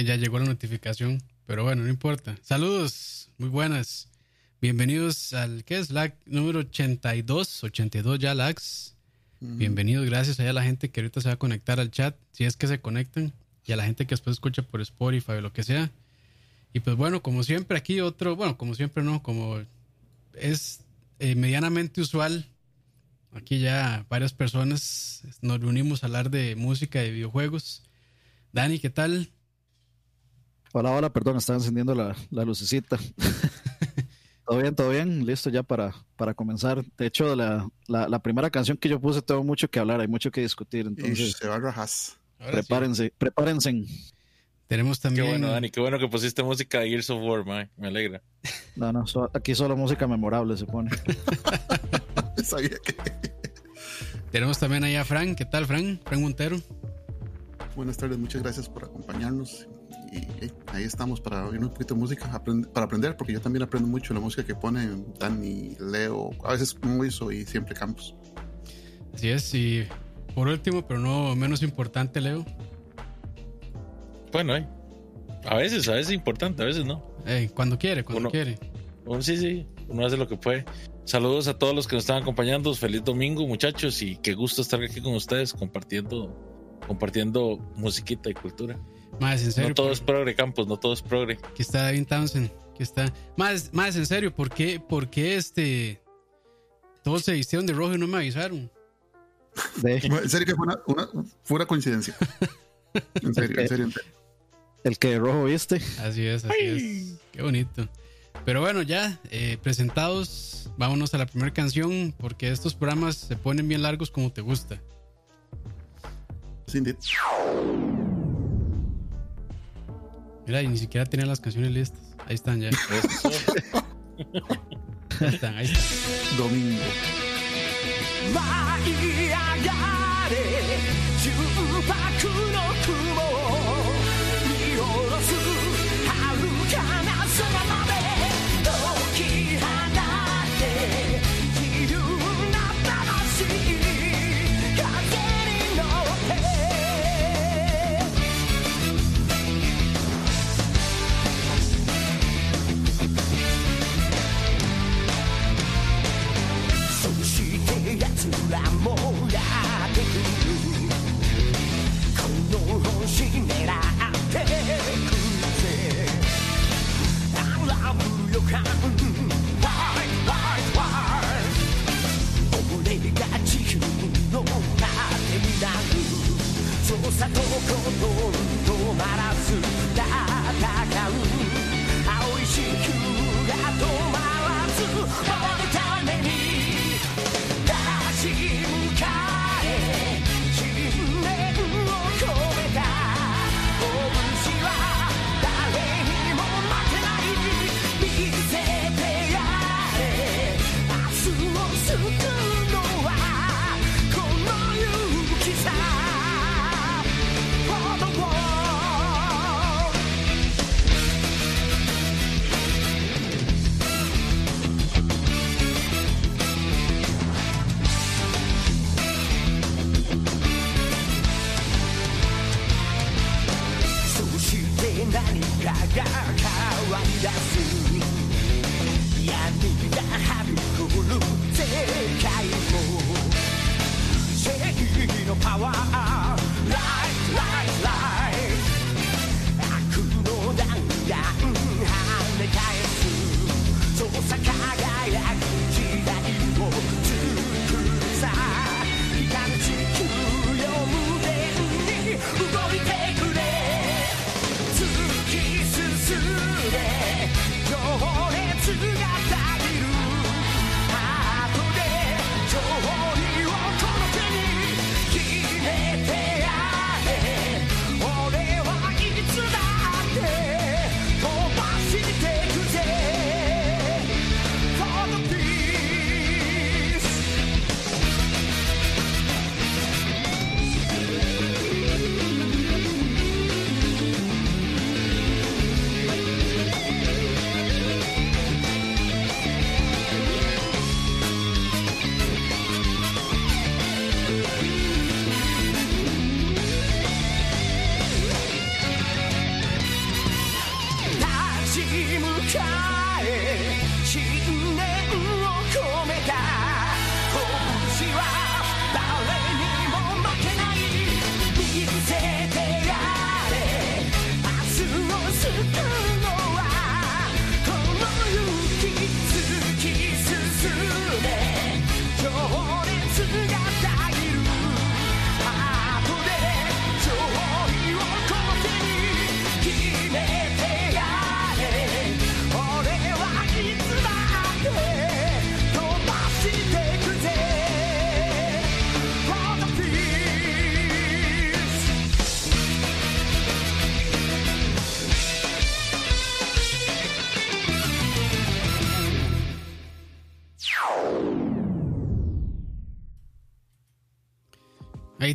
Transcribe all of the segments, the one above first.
Eh, ya llegó la notificación, pero bueno, no importa. Saludos, muy buenas. Bienvenidos al, ¿qué es? LAG número 82, 82 ya lags. Bienvenidos, gracias a la gente que ahorita se va a conectar al chat, si es que se conectan, y a la gente que después escucha por Spotify o lo que sea. Y pues bueno, como siempre aquí otro, bueno, como siempre no, como es eh, medianamente usual, aquí ya varias personas nos reunimos a hablar de música, de videojuegos. Dani, ¿qué tal? Hola, hola, perdón, estaba encendiendo la, la lucecita. todo bien, todo bien, listo ya para, para comenzar. De hecho, la, la, primera canción que yo puse tengo mucho que hablar, hay mucho que discutir. Entonces, se va a rajas. Prepárense, prepárense. Tenemos también. Qué bueno, Dani, qué bueno que pusiste música de Gears of War, man. me alegra. No, no, aquí solo música memorable se pone. Sabía que. Tenemos también ahí a Frank, ¿qué tal, Frank? Frank Montero. Buenas tardes, muchas gracias por acompañarnos y ahí estamos para oír un poquito de música, para aprender, porque yo también aprendo mucho la música que ponen Dani, Leo, a veces Moiso y siempre Campos. Así es, y por último, pero no menos importante, Leo. Bueno, eh, a veces, a veces es importante, a veces no. cuando quiere, cuando quiere. sí, sí, uno hace lo que puede. Saludos a todos los que nos están acompañando. Feliz domingo, muchachos, y qué gusto estar aquí con ustedes compartiendo, compartiendo musiquita y cultura. Más en serio. No todo es progre, Campos, no todo es progre. Que está David Townsend, que está. Más, más en serio, ¿por qué, por qué este. Todos se vistieron de rojo y no me avisaron? En serio que fue una, una, coincidencia. En serio, en serio, El que de rojo viste. Así es, así es. Qué bonito. Pero bueno, ya eh, presentados, vámonos a la primera canción porque estos programas se ponen bien largos como te gusta. Cindy. Mira, y ni siquiera tenía las canciones listas. Ahí están ya. ahí están, ahí están. Domingo. さとことん止まらず が変わり出す闇がはびこる世界も正義のパワー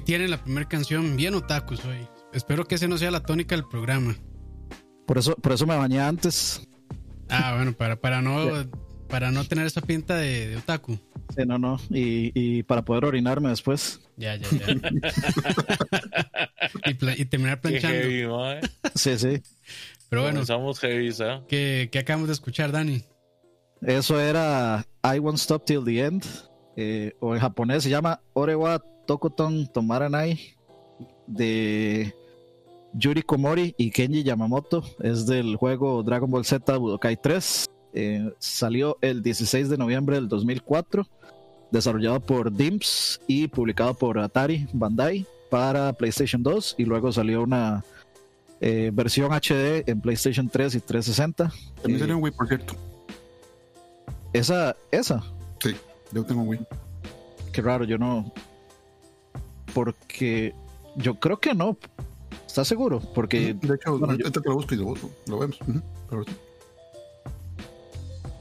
tienen la primera canción, bien otakus hoy. Espero que ese no sea la tónica del programa. Por eso, por eso me bañé antes. Ah, bueno, para, para no para no tener esa pinta de, de otaku. Sí, no, no. Y, y para poder orinarme después. Ya, ya, ya. y, terminar Qué planchando. heavy, mae. Sí, sí. Pero bueno, Comenzamos heavy, ¿sabes? ¿qué, qué acabamos de escuchar, Dani? Eso era I Won't Stop Till the End. eh, o en japonés se llama Orewa Tokoton Tomaranai. De Yuri Komori y Kenji Yamamoto. Es del juego Dragon Ball Z Budokai 3. eh, salió el 16 de noviembre del 2004. Desarrollado por Dimps y publicado por Atari Bandai para PlayStation 2. Y luego salió una eh, versión HD en PlayStation 3 y 360. También Eh, salió un Wii, por cierto. esa, esa, Sí, yo tengo un Wii. Qué raro, yo no. Porque yo creo que no. ¿Estás seguro? Porque de hecho, bueno, yo- ahorita que lo busco y lo, lo vemos.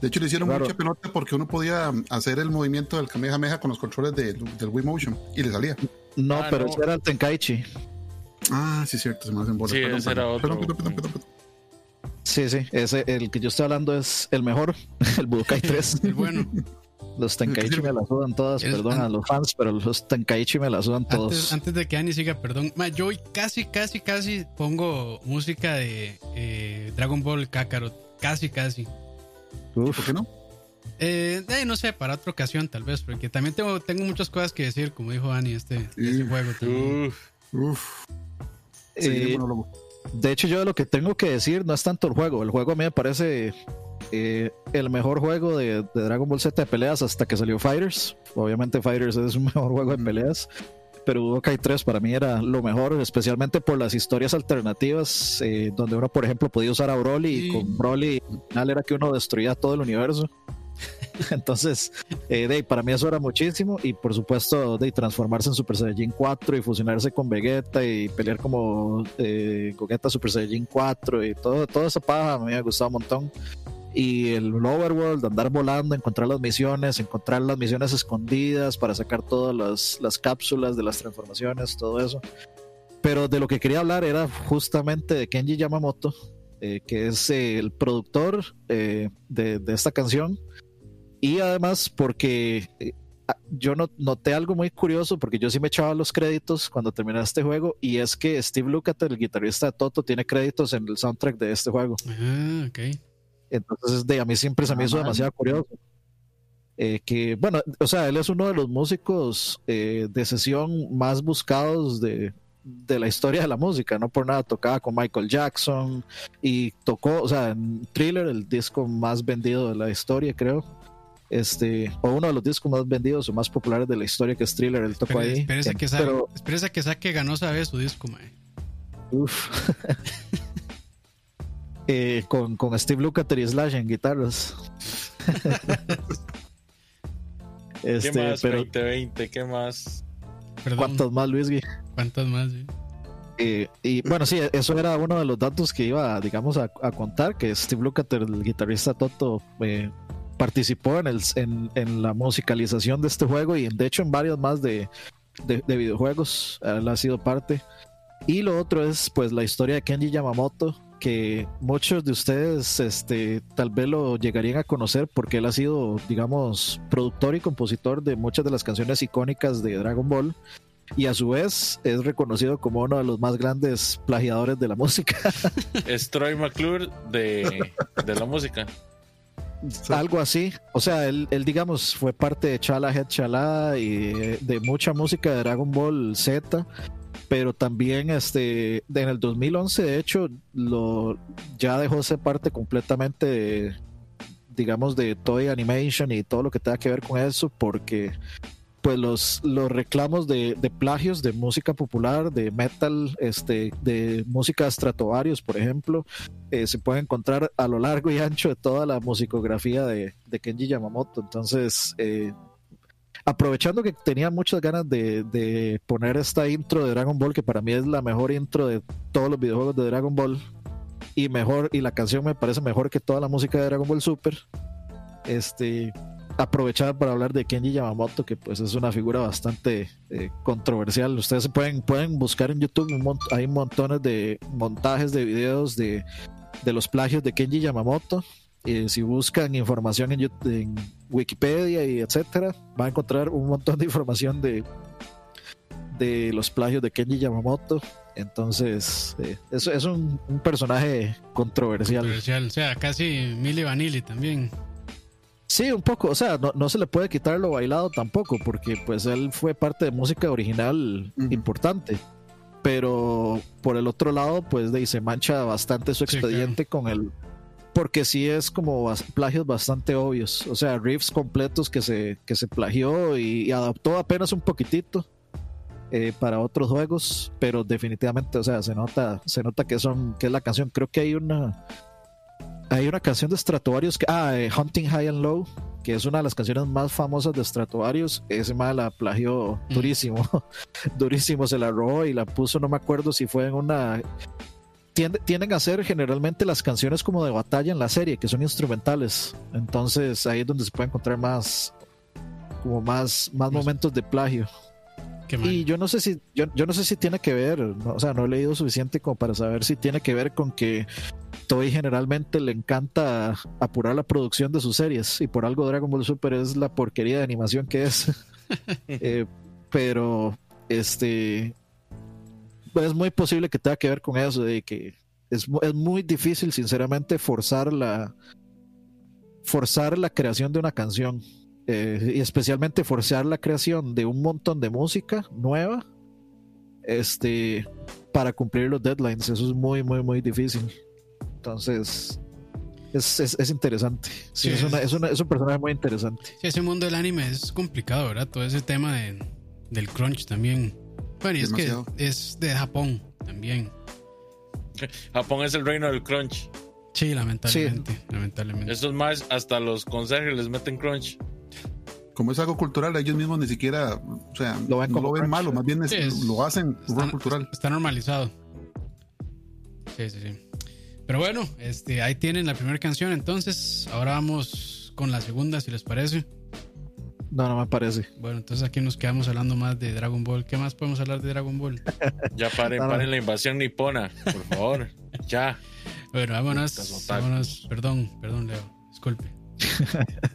De hecho, le hicieron Claro. mucha pelota porque uno podía hacer el movimiento del Kamehameha con los controles de- del Wii Motion y le salía. no, Ah, pero no. ese era el Tenkaichi. Ah, sí, cierto, se me hacen bolas. Sí, Perdón, ese era perdón, otro. perdón, perdón, perdón, perdón. Sí, sí, ese, el que yo estoy hablando es el mejor, el Budokai 3. El bueno. Los Tenkaichi me la sudan todas, perdón a los fans, pero los Tenkaichi me la sudan Antes, todos. antes de que Ani siga, perdón. Ma, yo hoy casi, casi, casi pongo música de eh, Dragon Ball Kakarot. Casi, casi. Uf, ¿Por qué no? Eh, eh, no sé, para otra ocasión tal vez, porque también tengo, tengo muchas cosas que decir, como dijo Ani, este, Sí. juego. también. Uf, Uf, eh, seguimos monólogo. de hecho, yo lo que tengo que decir no es tanto el juego. El juego a mí me parece eh, el mejor juego de, de Dragon Ball Z de peleas hasta que salió Fighters. Obviamente Fighters es un mejor juego de peleas. Pero Budokai 3 para mí era lo mejor, especialmente por las historias alternativas, eh, donde uno, por ejemplo, podía usar a Broly y Sí. con Broly al final era que uno destruía todo el universo. Entonces, eh, de, para mí eso era muchísimo y por supuesto de transformarse en Super Saiyajin 4 y fusionarse con Vegeta y pelear como eh, Gogeta Super Saiyajin 4 y todo, toda esa paja me gustaba un montón. Y el Overworld, andar volando, encontrar las misiones, encontrar las misiones escondidas para sacar todas las, las cápsulas de las transformaciones, todo eso. Pero de lo que quería hablar era justamente de Kenji Yamamoto, eh, que es eh, el productor eh, de, de esta canción. Y además porque eh, yo no, noté algo muy curioso, porque yo sí me echaba los créditos cuando terminé este juego, y es que Steve Lukather, el guitarrista de Toto, tiene créditos en el soundtrack de este juego. Ah, ok. Entonces, de, a mí siempre se me Ah, hizo demasiado curioso. Eh, que, bueno, o sea, él es uno de los músicos eh, de sesión más buscados de, de la historia de la música, no por nada tocaba con Michael Jackson y tocó, o sea, en Thriller, el disco más vendido de la historia, creo. Este, o uno de los discos más vendidos o más populares de la historia que es Thriller, él tocó Espere- ahí. Espérese que, saque, pero, espérese que saque ganó sabe su disco, mae. uf. Eh, con, con Steve Lukather y Slash en guitarras. ¿Qué este, más? pero 2020, ¿qué más? Perdón. ¿cuántos más, Luis? Gui? ¿Cuántos más? Eh, y bueno, sí, eso era uno de los datos que iba, digamos, a, a contar, que Steve Lukather, el guitarrista Toto, eh, participó en, el, en, en la musicalización de este juego y de hecho en varios más de, de, de videojuegos, él ha sido parte. Y lo otro es pues la historia de Kenji Yamamoto, que muchos de ustedes este, tal vez lo llegarían a conocer porque él ha sido, digamos, productor y compositor de muchas de las canciones icónicas de Dragon Ball. y a su vez es reconocido como uno de los más grandes plagiadores de la música. Es Troy McClure de, de la música. Algo así. O sea, él, él, digamos, fue parte de Chala Head Chala y de mucha música de Dragon Ball Z. Pero también este, en el 2011, de hecho, lo, ya dejó de ser parte completamente, de, digamos, de Toy Animation y todo lo que tenga que ver con eso, porque pues los, los reclamos de, de plagios de música popular, de metal, este, de música Stratovarius, por ejemplo, eh, se puede encontrar a lo largo y ancho de toda la musicografía de, de Kenji Yamamoto. Entonces, eh, aprovechando que tenía muchas ganas de, de poner esta intro de Dragon Ball, que para mí es la mejor intro de todos los videojuegos de Dragon Ball, y mejor, y la canción me parece mejor que toda la música de Dragon Ball Super. Este, aprovechar para hablar de Kenji Yamamoto, que pues es una figura bastante eh, controversial. Ustedes pueden, pueden buscar en YouTube, hay montones de montajes de videos de, de los plagios de Kenji Yamamoto. Y si buscan información en, en Wikipedia y etcétera, van a encontrar un montón de información de, de los plagios de Kenji Yamamoto. Entonces, eh, es, es un, un personaje controversial. Controversial. O sea, casi Milli Vanilli también. Sí, un poco, o sea, no, no se le puede quitar lo bailado tampoco, porque pues él fue parte de música original importante. Pero por el otro lado, pues de ahí se mancha bastante su Sí, expediente con el. Porque sí es como plagios bastante obvios. O sea, riffs completos que se, que se plagió y, y adaptó apenas un poquitito eh, para otros juegos. Pero definitivamente, o sea, se nota, se nota que son, que es la canción. Creo que hay una. Hay una canción de Stratovarius que, ah, eh, Hunting High and Low, que es una de las canciones más famosas de Stratovarius. Ese mal la plagió Mm. durísimo, durísimo, se la robó y la puso, no me acuerdo si fue en una. Tiende- tienden a ser generalmente las canciones como de batalla en la serie, que son instrumentales. Entonces ahí es donde se puede encontrar más, como más, más momentos de plagio. Y yo no sé si, yo, yo no sé si tiene que ver, no, o sea, no he leído suficiente como para saber si tiene que ver con que Toei generalmente le encanta apurar la producción de sus series y por algo Dragon Ball Super es la porquería de animación que es. Eh, pero este es muy posible que tenga que ver con eso, de que es, es muy difícil, sinceramente, forzar la forzar la creación de una canción. Eh, y especialmente forzar la creación de un montón de música nueva este para cumplir los deadlines. Eso es muy muy muy difícil. Entonces es, es, es interesante. Sí, Sí, es, una- es- es una- es un personaje muy interesante. Sí, ese mundo del anime es complicado, ¿verdad? Todo ese tema de, del crunch también. Bueno, y es que es de Japón también. Japón es el reino del crunch. Sí, lamentablemente. Lamentablemente. Estos más, hasta los conserjes les meten crunch. Como es algo cultural, ellos mismos ni siquiera, o sea, Lo ven no lo ven crunch. malo, más bien es- Sí, es- lo hacen está, cultural. está normalizado. Sí, sí, sí. Pero bueno, este, ahí tienen la primera canción. Entonces, ahora vamos con la segunda, si les parece. No no me parece Bueno, entonces aquí nos quedamos hablando más de Dragon Ball. ¿Qué más podemos hablar de Dragon Ball? Ya paren, No, no. paren la invasión nipona, por favor. ya. Bueno, vámonos. Vámonos. Perdón, perdón, Leo. Disculpe.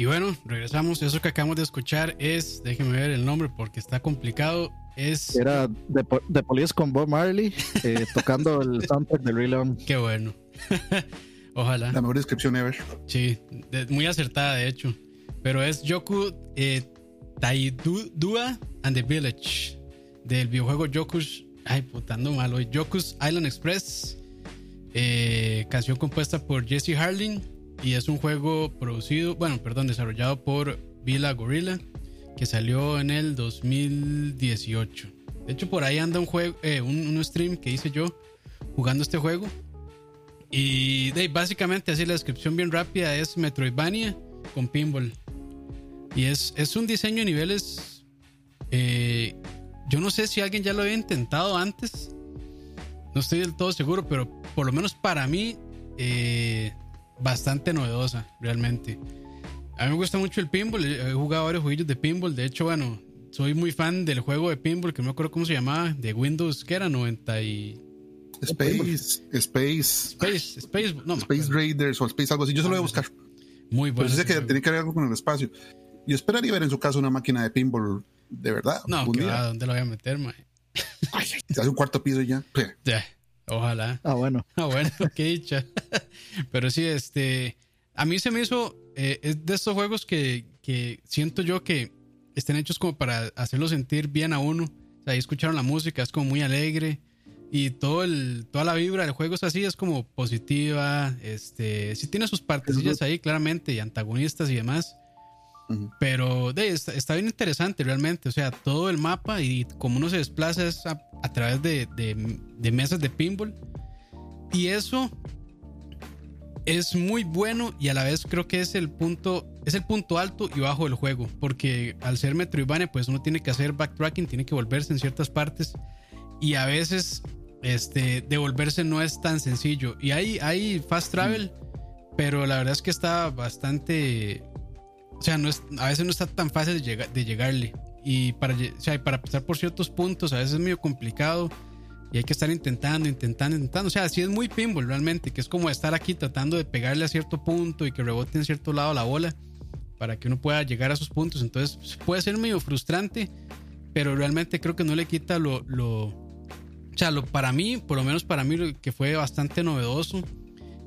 Y bueno, regresamos. Eso que acabamos de escuchar es, déjenme ver el nombre porque está complicado. Es. Era de, Po- de Police con Bob Marley eh, tocando el soundtrack de Real. Qué bueno. Ojalá. La mejor descripción ever. Sí, de- muy acertada de hecho. Pero es Yoku eh, Taidua and the Village del videojuego Yoku's. Ay, putando mal hoy. Yoku's Island Express. eh, canción compuesta por Jesse Harling. Y es un juego producido, bueno, perdón, desarrollado por Villa Gorilla. Que salió en el 2018. De hecho, por ahí anda un juego, eh, un, un stream que hice yo jugando este juego. Y básicamente, así la descripción bien rápida es Metroidvania con pinball. Y es, es un diseño de niveles. eh, yo no sé si alguien ya lo había intentado antes. No estoy del todo seguro, pero por lo menos para mí, eh, bastante novedosa, realmente. A mí me gusta mucho el pinball. He jugado varios juegos de pinball. De hecho, bueno, soy muy fan del juego de pinball que no me acuerdo cómo se llamaba, de Windows, que era 90 y. Space, Space, Space, Space, no, Space. Raiders o Space algo así. Yo se lo voy a buscar. Muy Pero bueno. sé ese que tiene que ver algo con el espacio. Yo esperaría ver en su caso una máquina de pinball de verdad. No, que va, ¿dónde lo voy a meter, mae? Se hace un cuarto piso ya. Ya, Ojalá. Ah, bueno. Ah, bueno, qué dicha. Pero sí, este. A mí se me hizo. eh, es de estos juegos que, que siento yo que están hechos como para hacerlo sentir bien a uno. O sea, ahí escucharon la música, es como muy alegre. Y todo el, toda la vibra del juego es así, es como positiva. Este. Sí tiene sus partecillas ahí, claramente, y antagonistas y demás. Pero de, está, está bien interesante realmente. O sea, todo el mapa y como uno se desplaza es a, a través de, de- de mesas de pinball. Y eso es muy bueno y a la vez creo que es el punto, es el punto alto y bajo del juego. Porque al ser Metroidvania, pues uno tiene que hacer backtracking, tiene que volverse en ciertas partes. Y a veces este, devolverse no es tan sencillo. Y hay, hay fast travel, pero la verdad es que está bastante o sea, no es, a veces no está tan fácil de, de llegarle. Y para, o sea, para pasar por ciertos puntos, a veces es medio complicado. Y hay que estar intentando, intentando, intentando. O sea, sí es muy pinball realmente, que es como estar aquí tratando de pegarle a cierto punto y que rebote en cierto lado la bola para que uno pueda llegar a esos puntos. Entonces puede ser medio frustrante, pero realmente creo que no le quita lo... lo o sea, lo, para mí, por lo menos para mí, que fue bastante novedoso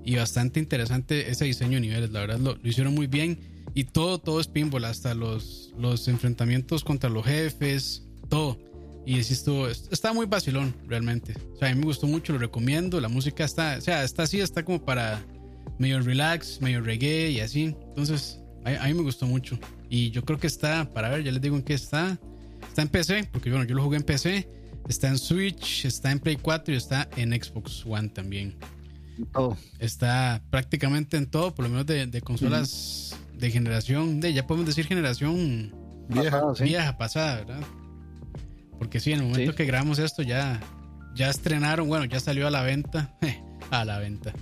y bastante interesante ese diseño de niveles. La verdad, lo, lo hicieron muy bien. Y todo, todo es pinball, hasta los, los enfrentamientos contra los jefes, todo. Y así estuvo, está muy vacilón, realmente. O sea, a mí me gustó mucho, lo recomiendo. La música está, o sea, está así, está como para medio relax, medio reggae y así. Entonces, a, a mí me gustó mucho. Y yo creo que está, para ver, ya les digo en qué está. Está en PC, porque bueno, yo lo jugué en PC. Está en Switch, está en Play 4 y está en Xbox One también. Todo. Está prácticamente en todo, por lo menos de, de consolas de generación, de ya podemos decir generación Vieja. Sí. vieja, pasada, ¿verdad? Porque sí, en el momento Sí. que grabamos esto ya, ya estrenaron, bueno, ya salió a la venta. a la venta.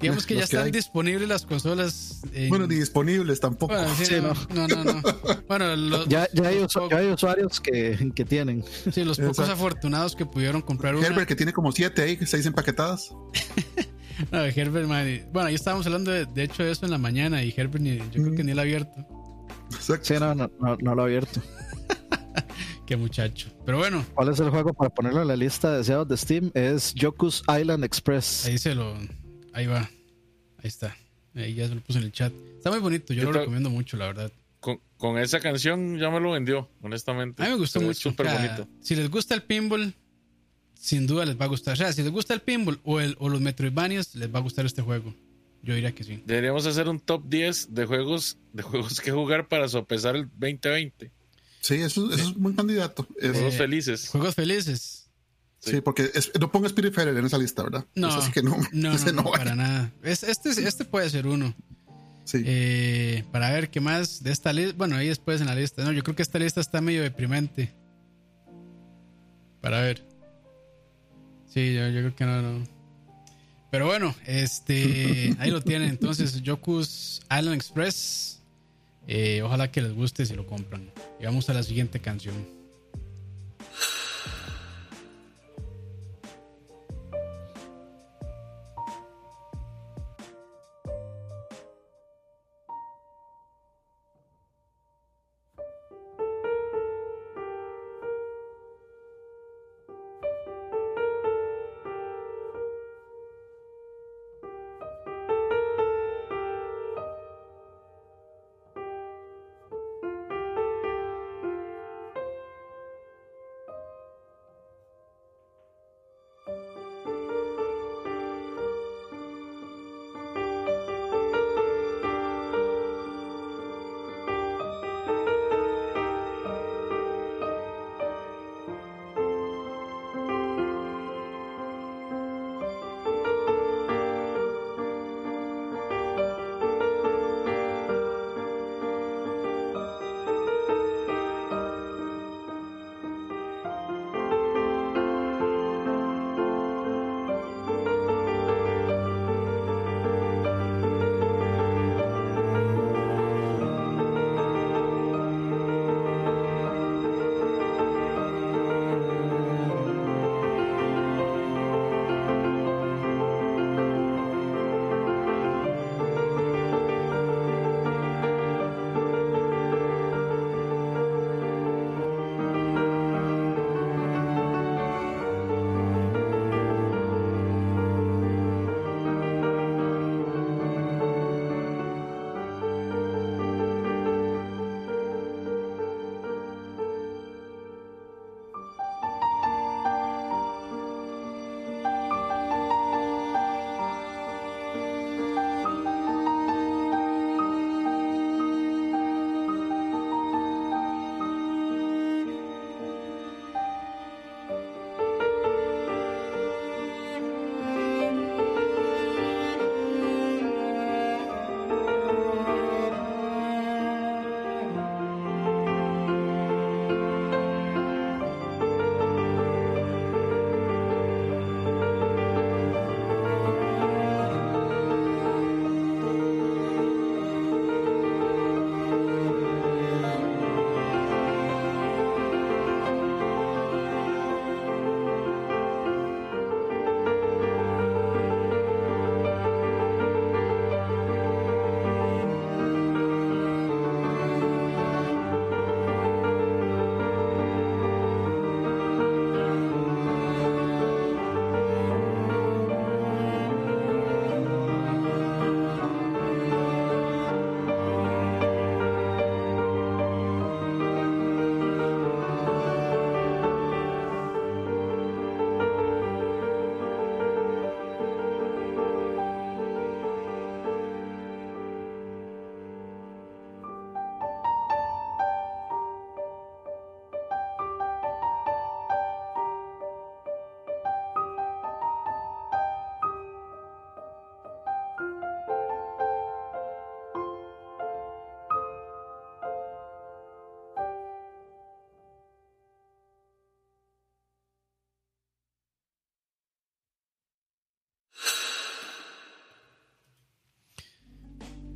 Digamos que ya Los que están hay. disponibles las consolas. en- Bueno, ni disponibles tampoco. Bueno, sí, Sí, no, no, no, no. Bueno, los, Ya, ya, hay, los ya hay usuarios que, que tienen. sí, los pocos Exacto. afortunados que pudieron comprar una. Herbert, que tiene como siete ahí, seis empaquetadas. No, Herbert, man, bueno, ahí estábamos hablando de, de hecho de eso en la mañana y Herbert ni, yo creo que ni el abierto. Exacto. Sí, no, no, no, no lo he abierto. Qué muchacho. Pero bueno, ¿Cuál es el juego para ponerlo en la lista de deseados de Steam? Es Yoku's Island Express. ahí se lo. Ahí va. Ahí está. Ahí ya se lo puse en el chat. Está muy bonito, yo Yo lo recomiendo mucho, la verdad. Con, con esa canción ya me lo vendió, honestamente. A mí me gustó mucho. Súper bonito. Si les gusta el pinball, sin duda les va a gustar. O sea, si les gusta el pinball o, el, o los Metroidvanias, les va a gustar este juego. Yo diría que sí. Deberíamos hacer un top 10 de juegos, de juegos que jugar para sopesar el 2020. Sí, eso, eso es un buen candidato. Es- Juegos Eh, felices. Juegos felices. sí, porque es- no ponga Spiritfarer en esa lista, ¿verdad? No, Eso sí que no, no, para nada. Es- este, este puede ser uno. Sí. Eh, para ver qué más de esta lista. Bueno, ahí después en la lista. No, yo creo que esta lista está medio deprimente. Para ver. Sí, yo, yo creo que no, no. Pero bueno, este. ahí lo tienen. Entonces, Yoku's Island Express. Eh, ojalá que les guste si lo compran. Y vamos a la siguiente canción.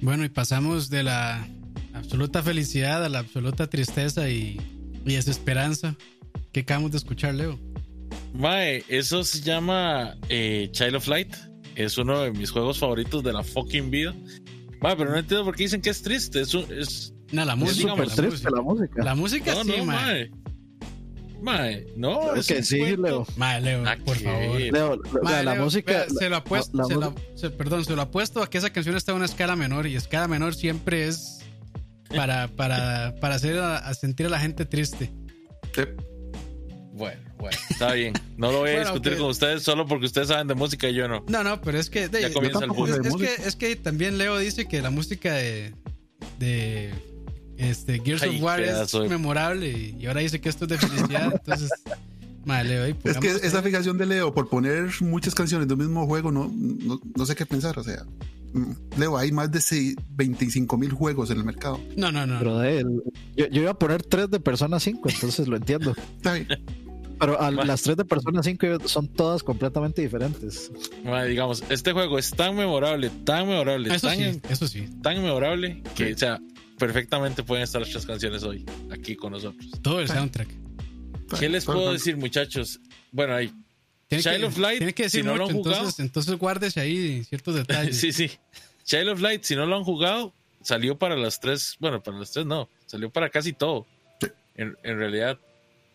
Bueno, y pasamos de la absoluta felicidad a la absoluta tristeza y, y desesperanza. ¿Qué acabamos de escuchar, Leo? Mae, eso se llama eh, Child of Light. Es uno de mis juegos favoritos de la fucking vida. Mae, pero no entiendo por qué dicen que es triste. Es, un- es No, la Es música. súper la triste música. la música. La música no, sí, no, mae. mae. Mae, no, Es es que sí, cuento. Leo. Mae, Leo, Ah, por favor. Leo, la, Mae, la Leo, música. vea, se lo apuesto, la- la se lo- música- se- perdón, se lo apuesto a que esa canción está en una escala menor y escala menor siempre es para, para, para hacer a, a sentir a la gente triste. Bueno, bueno, está bien. No lo voy a Bueno, discutir con ustedes solo porque ustedes saben de música y yo no. No, no, pero es que de- Ya comienza el es, es música. que es que también Leo dice que la música de de este Gears Ay, of War es de- memorable y, ahora dice que esto es de felicidad, entonces madre, Leo, Es que esa fijación de Leo por poner muchas canciones de un mismo juego, no, no, no sé qué pensar. O sea, mm, Leo, hay más de seis- 25 mil juegos en el mercado. No, no, no. Pero de él, yo, yo iba a poner tres de Persona 5, entonces lo entiendo. Está bien. Pero a- las tres de Persona 5 son todas completamente diferentes. Digamos, este juego es tan memorable, tan memorable, Eso tan, sí, eso sí. tan memorable que, o sea, perfectamente pueden estar las tres canciones hoy aquí con nosotros. Todo el soundtrack. ¿Qué les puedo decir, muchachos? Bueno, ahí. Tiene Child que, of Light, tiene que decir si no lo han jugado- entonces, entonces guárdese ahí ciertos detalles. Sí, sí. Child of Light, si no lo han jugado, salió para las tres. Bueno, para las tres no. Salió para casi todo. En realidad,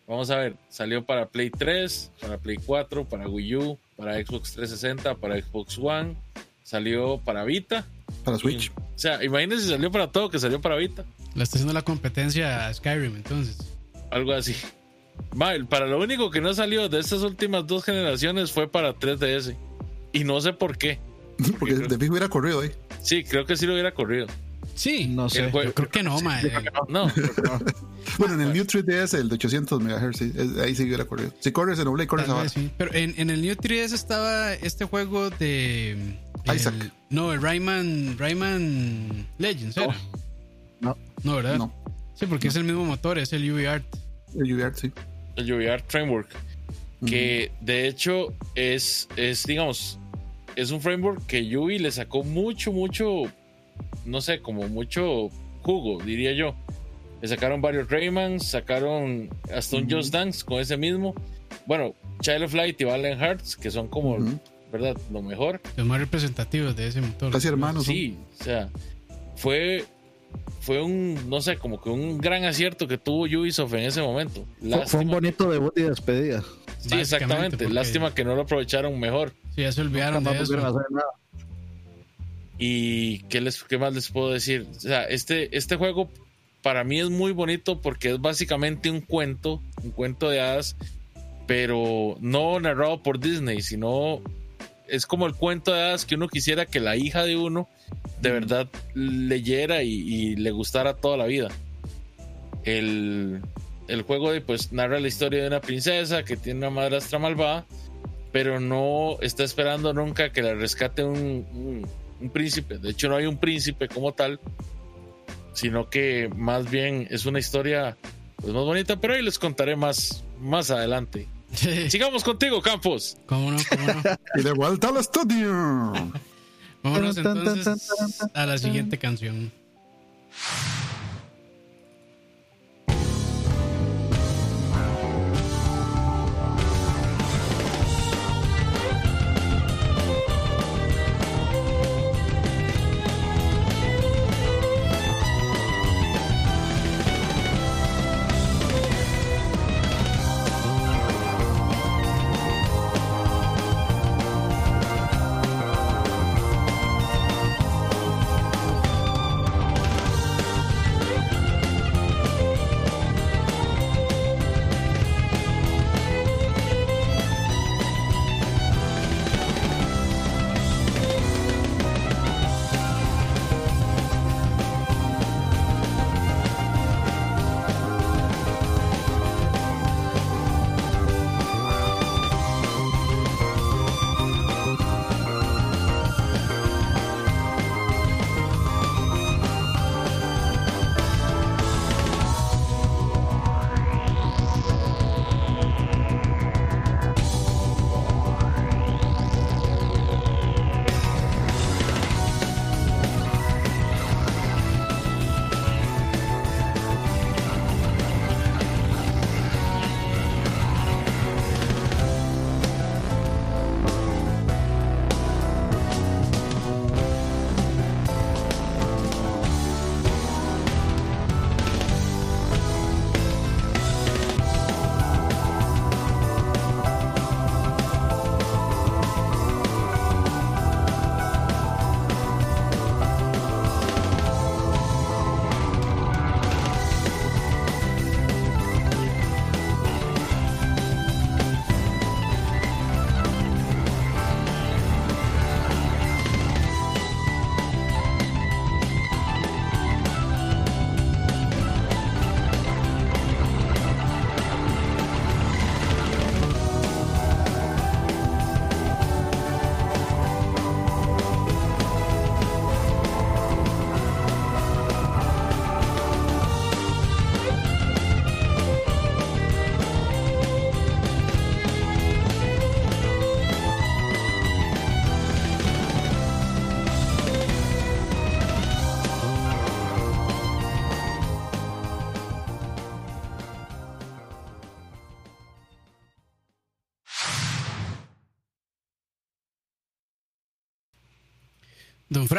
vamos a ver. Salió para Play 3, para Play 4, para Wii U, para Xbox 360, para Xbox One. Salió para Vita. Para Switch. Y- o sea, imagínense si salió para todo, que salió para Vita. Le está haciendo la competencia a Skyrim, entonces. Algo así. Mal, para lo único que no salió de estas últimas dos generaciones fue para 3DS. Y no sé por qué. Porque de fijo hubiera corrido, ¿eh? Sí, creo que sí lo hubiera corrido. Sí, No sé. juego- yo creo que no, mae. No, Bueno, en el New 3DS, el de 800 MHz, sí, ahí sí hubiera corrido. Si corres en Oblay, corres ahora. sí. Pero en, en el New 3DS estaba este juego de. El- Isaac. no, el Rayman, Rayman Legends, ¿era? No. No, ¿verdad? No, Sí, porque es el mismo motor, es el UV-Art. el UVR, sí. el UVR Framework. Que de hecho es, es, digamos, es un framework que Yubi le sacó mucho, mucho, no sé, como mucho jugo, diría yo. Le sacaron varios Raymans, sacaron hasta un Just Dance con ese mismo. Bueno, Child of Light y Valiant Hearts, que son como. ¿Verdad? Lo mejor. Los más representativos de ese motor. Casi hermanos. Sí, o sea, fue, fue un, no sé, como que un gran acierto que tuvo Ubisoft en ese momento. Fue, fue un bonito debut y despedida. sí, exactamente. porque- Lástima que no lo aprovecharon mejor. Sí, ya se olvidaron No de eso. hacer nada. ¿Y qué, les, qué más les puedo decir? O sea, este, este juego para mí es muy bonito porque es básicamente un cuento, un cuento de hadas, pero no narrado por Disney, sino es como el cuento de hadas que uno quisiera que la hija de uno de verdad leyera y, y le gustara toda la vida. El, el juego de, pues narra la historia de una princesa que tiene una madrastra malvada, pero no está esperando nunca que la rescate un, un- un príncipe. De hecho, no hay un príncipe como tal, sino que más bien es una historia pues, más bonita, pero ahí les contaré más, más adelante. Sigamos contigo, Campos. ¿Cómo no? ¿Cómo no? Y de vuelta al estudio. Vámonos entonces a la siguiente canción.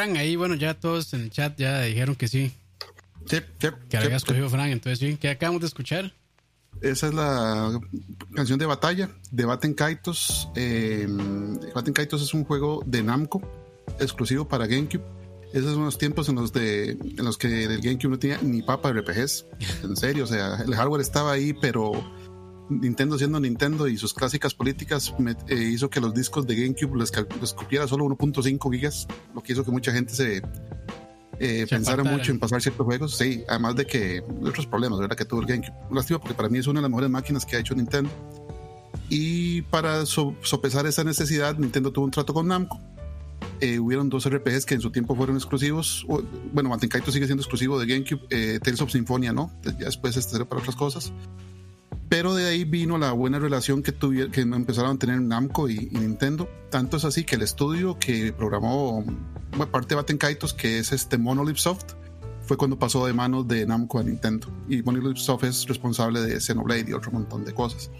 Fran, ahí, bueno, ya todos en el chat ya dijeron que sí, Sí, sí, que había escogido Fran. Entonces, sí, que acabamos de escuchar. Esa es la canción de batalla de Baten Kaitos. Eh, Kaitos es un juego de Namco exclusivo para GameCube. Esos son los tiempos en los, de, en los que el GameCube no tenía ni papa de RPGs. En serio, o sea, el hardware estaba ahí, pero Nintendo siendo Nintendo y sus clásicas políticas me- eh, hizo que los discos de GameCube les, les solo 1.5 gigas, lo que hizo que mucha gente se eh, Se pensara mucho en pasar ciertos juegos. Sí, además de que otros problemas, ¿verdad? Que tuvo el GameCube. Lástima porque para mí es una de las mejores máquinas que ha hecho Nintendo. Y para so- sopesar esa necesidad, Nintendo tuvo un trato con Namco. Eh, hubieron dos RPGs que en su tiempo fueron exclusivos. Bueno, Mantenkaito sigue siendo exclusivo de GameCube. Eh, Tales of Symphonia, ¿no? Ya después este era para otras cosas. Pero de ahí vino la buena relación que, tuvieron, que empezaron a tener Namco y, Nintendo. Tanto es así que el estudio que programó parte de Baten Kaitos, que es este Monolith Soft, fue cuando pasó de manos de Namco a Nintendo. Y Monolith Soft es responsable de Xenoblade y otro montón de cosas.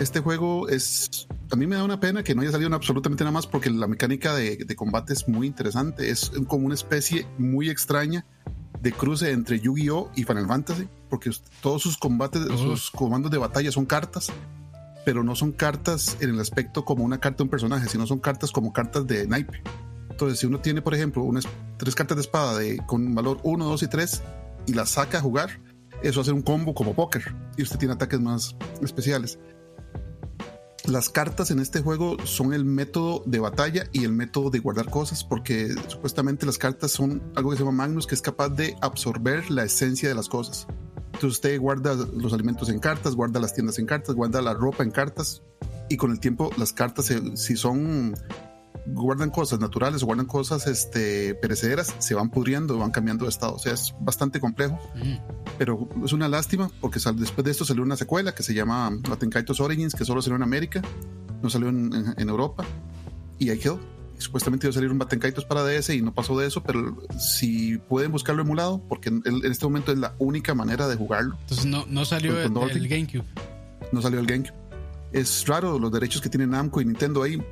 Este juego es. A mí me da una pena que no haya salido absolutamente nada más porque la mecánica de, de combate es muy interesante. Es como una especie muy extraña de cruce entre Yu-Gi-Oh! y Final Fantasy, porque todos sus combates, Uf. sus comandos de batalla son cartas, pero no son cartas en el aspecto como una carta de un personaje, sino son cartas como cartas de naipe. Entonces, si uno tiene, por ejemplo, unas tres cartas de espada de, con valor 1, 2 y 3 y las saca a jugar, eso hace un combo como póker y usted tiene ataques más especiales. Las cartas en este juego son el método de batalla y el método de guardar cosas, porque supuestamente las cartas son algo que se llama Magnus, que es capaz de absorber la esencia de las cosas. Entonces usted guarda los alimentos en cartas, guarda las tiendas en cartas, guarda la ropa en cartas, y con el tiempo las cartas, se- si son guardan cosas naturales o guardan cosas este, perecederas, se van pudriendo, van cambiando de estado. O sea, es bastante complejo Mm. pero es una lástima porque después de esto salió una secuela que se llama Batenkaitos Origins, que solo salió en América, no salió en, en- en Europa, y ahí quedó. Supuestamente iba a salir un Batenkaitos para DS y no pasó de eso, pero si pueden buscarlo emulado, porque en, en este momento es la única manera de jugarlo, Entonces no, no salió Con- con del Dolphin. GameCube. no salió el GameCube. Es raro los derechos que tiene Namco y Nintendo ahí,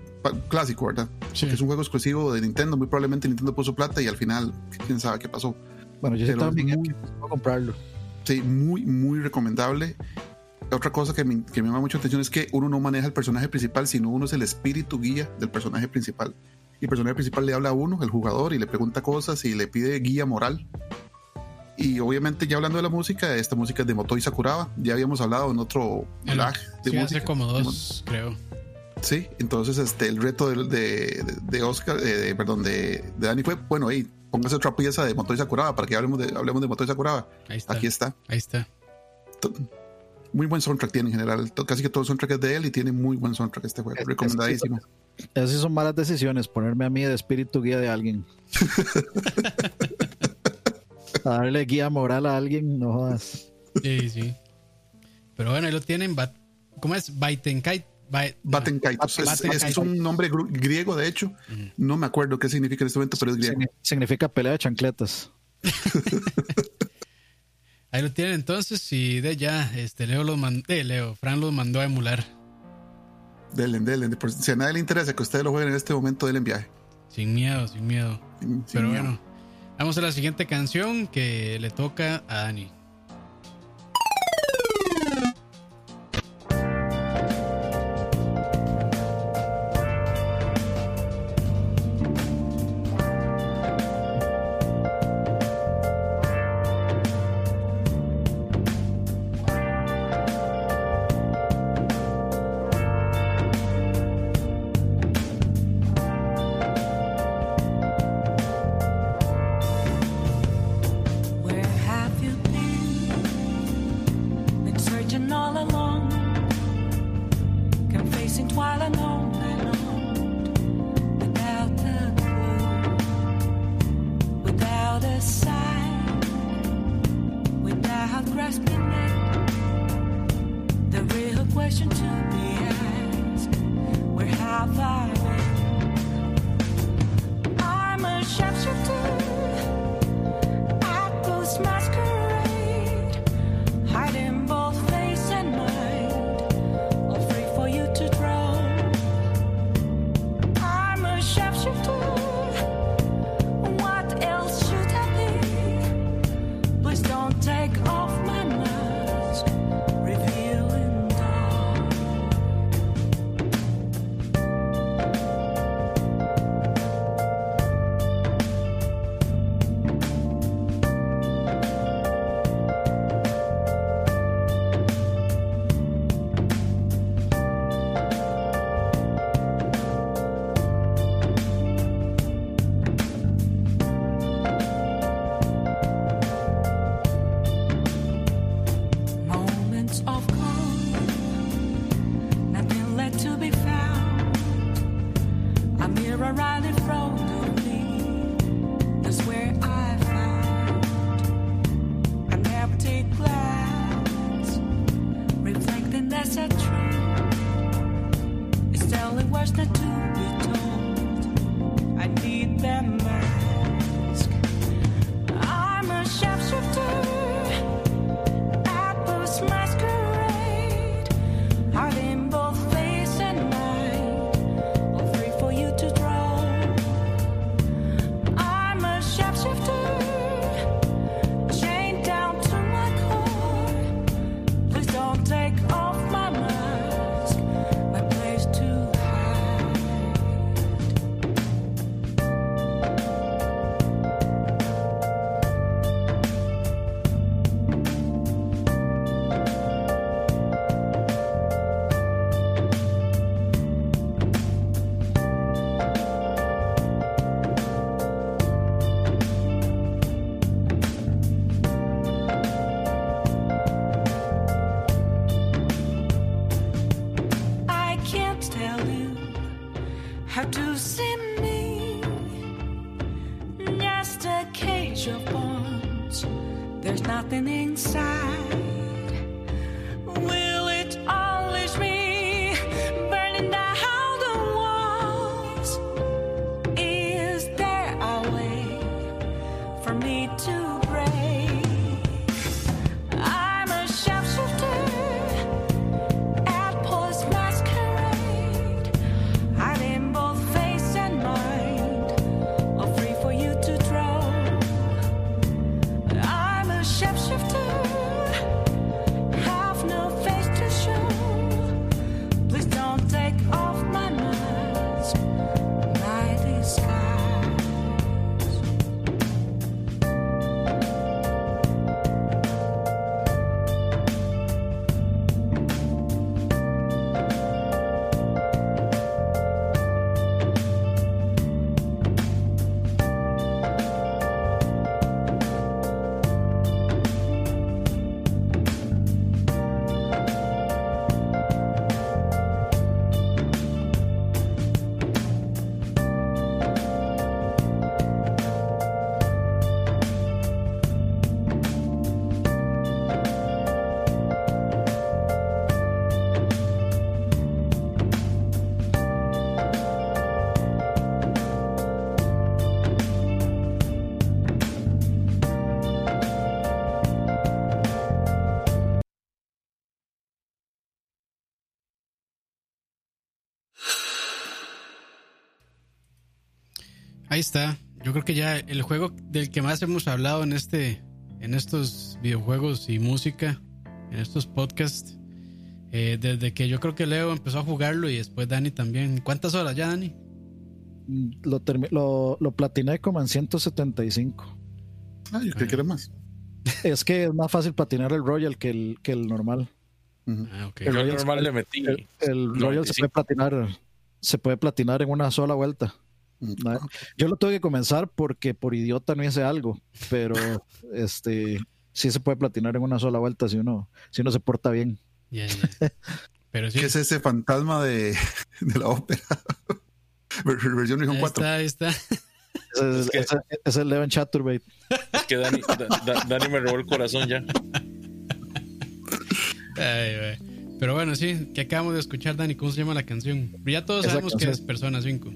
clásico, ¿verdad? Sí. Es un juego exclusivo de Nintendo, muy probablemente Nintendo puso plata y al final, quién sabe qué pasó. Bueno, yo sí Pero también es muy- voy a comprarlo. Sí, muy, muy recomendable. Otra cosa que me, que me llama mucho la atención es que uno no maneja el personaje principal, sino uno es el espíritu guía del personaje principal. Y el personaje principal le habla a uno, el jugador, y le pregunta cosas y le pide guía moral. Y obviamente, ya hablando de la música, esta música es de Motoi Sakuraba. Ya habíamos hablado en otro El- lag de sí, música. hace como dos, creo. Sí, entonces este, el reto de, de, de Oscar, eh, de- perdón, de, de Dani fue, bueno, hey, póngase otra pieza de Motoi Sakuraba para que hablemos de, hablemos de Motoi Sakuraba. Ahí está. Aquí está. Ahí está. Muy buen soundtrack tiene en general. Casi que todo el soundtrack es de él y tiene muy buen soundtrack este juego. Es- es- Recomendadísimo. Esas sí son malas decisiones, ponerme a mí de espíritu guía de alguien. a darle guía moral a alguien, no jodas. Sí, sí. Pero bueno, ahí lo tienen. Bat- ¿Cómo es? Baitenkait. No. Batenkaitos. Es, Batenkaitos. es un nombre griego, de hecho. No me acuerdo qué significa en este momento, pero es griego. Signi- Significa pelea de chancletas. Ahí lo tienen entonces. Y de ya, este Leo los mandó. Leo, Fran los mandó a emular. Delen, delen. Por- Si a nadie le interesa que ustedes lo jueguen en este momento, denle en viaje. Sin miedo, sin miedo. Sin- sin Pero miedo. bueno, vamos a la siguiente canción que le toca a Dani. Ahí está. Yo creo que ya el juego del que más hemos hablado en este, en estos videojuegos y música, en estos podcasts, eh, desde que yo creo que Leo empezó a jugarlo y después Dani también. ¿Cuántas horas ya, Dani? Lo, lo, lo platiné como en 175. Ah, yo creí que era más. Es que es más fácil platinar el Royal que el, que el normal. Ah. El Royal normal se- le metí. El, el Royal se 95. puede platinar, se puede platinar en una sola vuelta. Yo lo tuve que comenzar porque por idiota no hice algo, pero este sí se puede platinar en una sola vuelta si uno, si uno se porta bien. Pero sí. ¿Qué es ese fantasma de, de la ópera? Ver- Versión Ahí 4. está, ahí está. Es, Es que- ese es el Levan Chaturbate. Es que Dani, Da- Da- Dani me robó el corazón ya. Ay. Pero bueno, sí, que acabamos de escuchar, Dani, ¿cómo se llama la canción? Ya todos Esa sabemos que es Persona 5.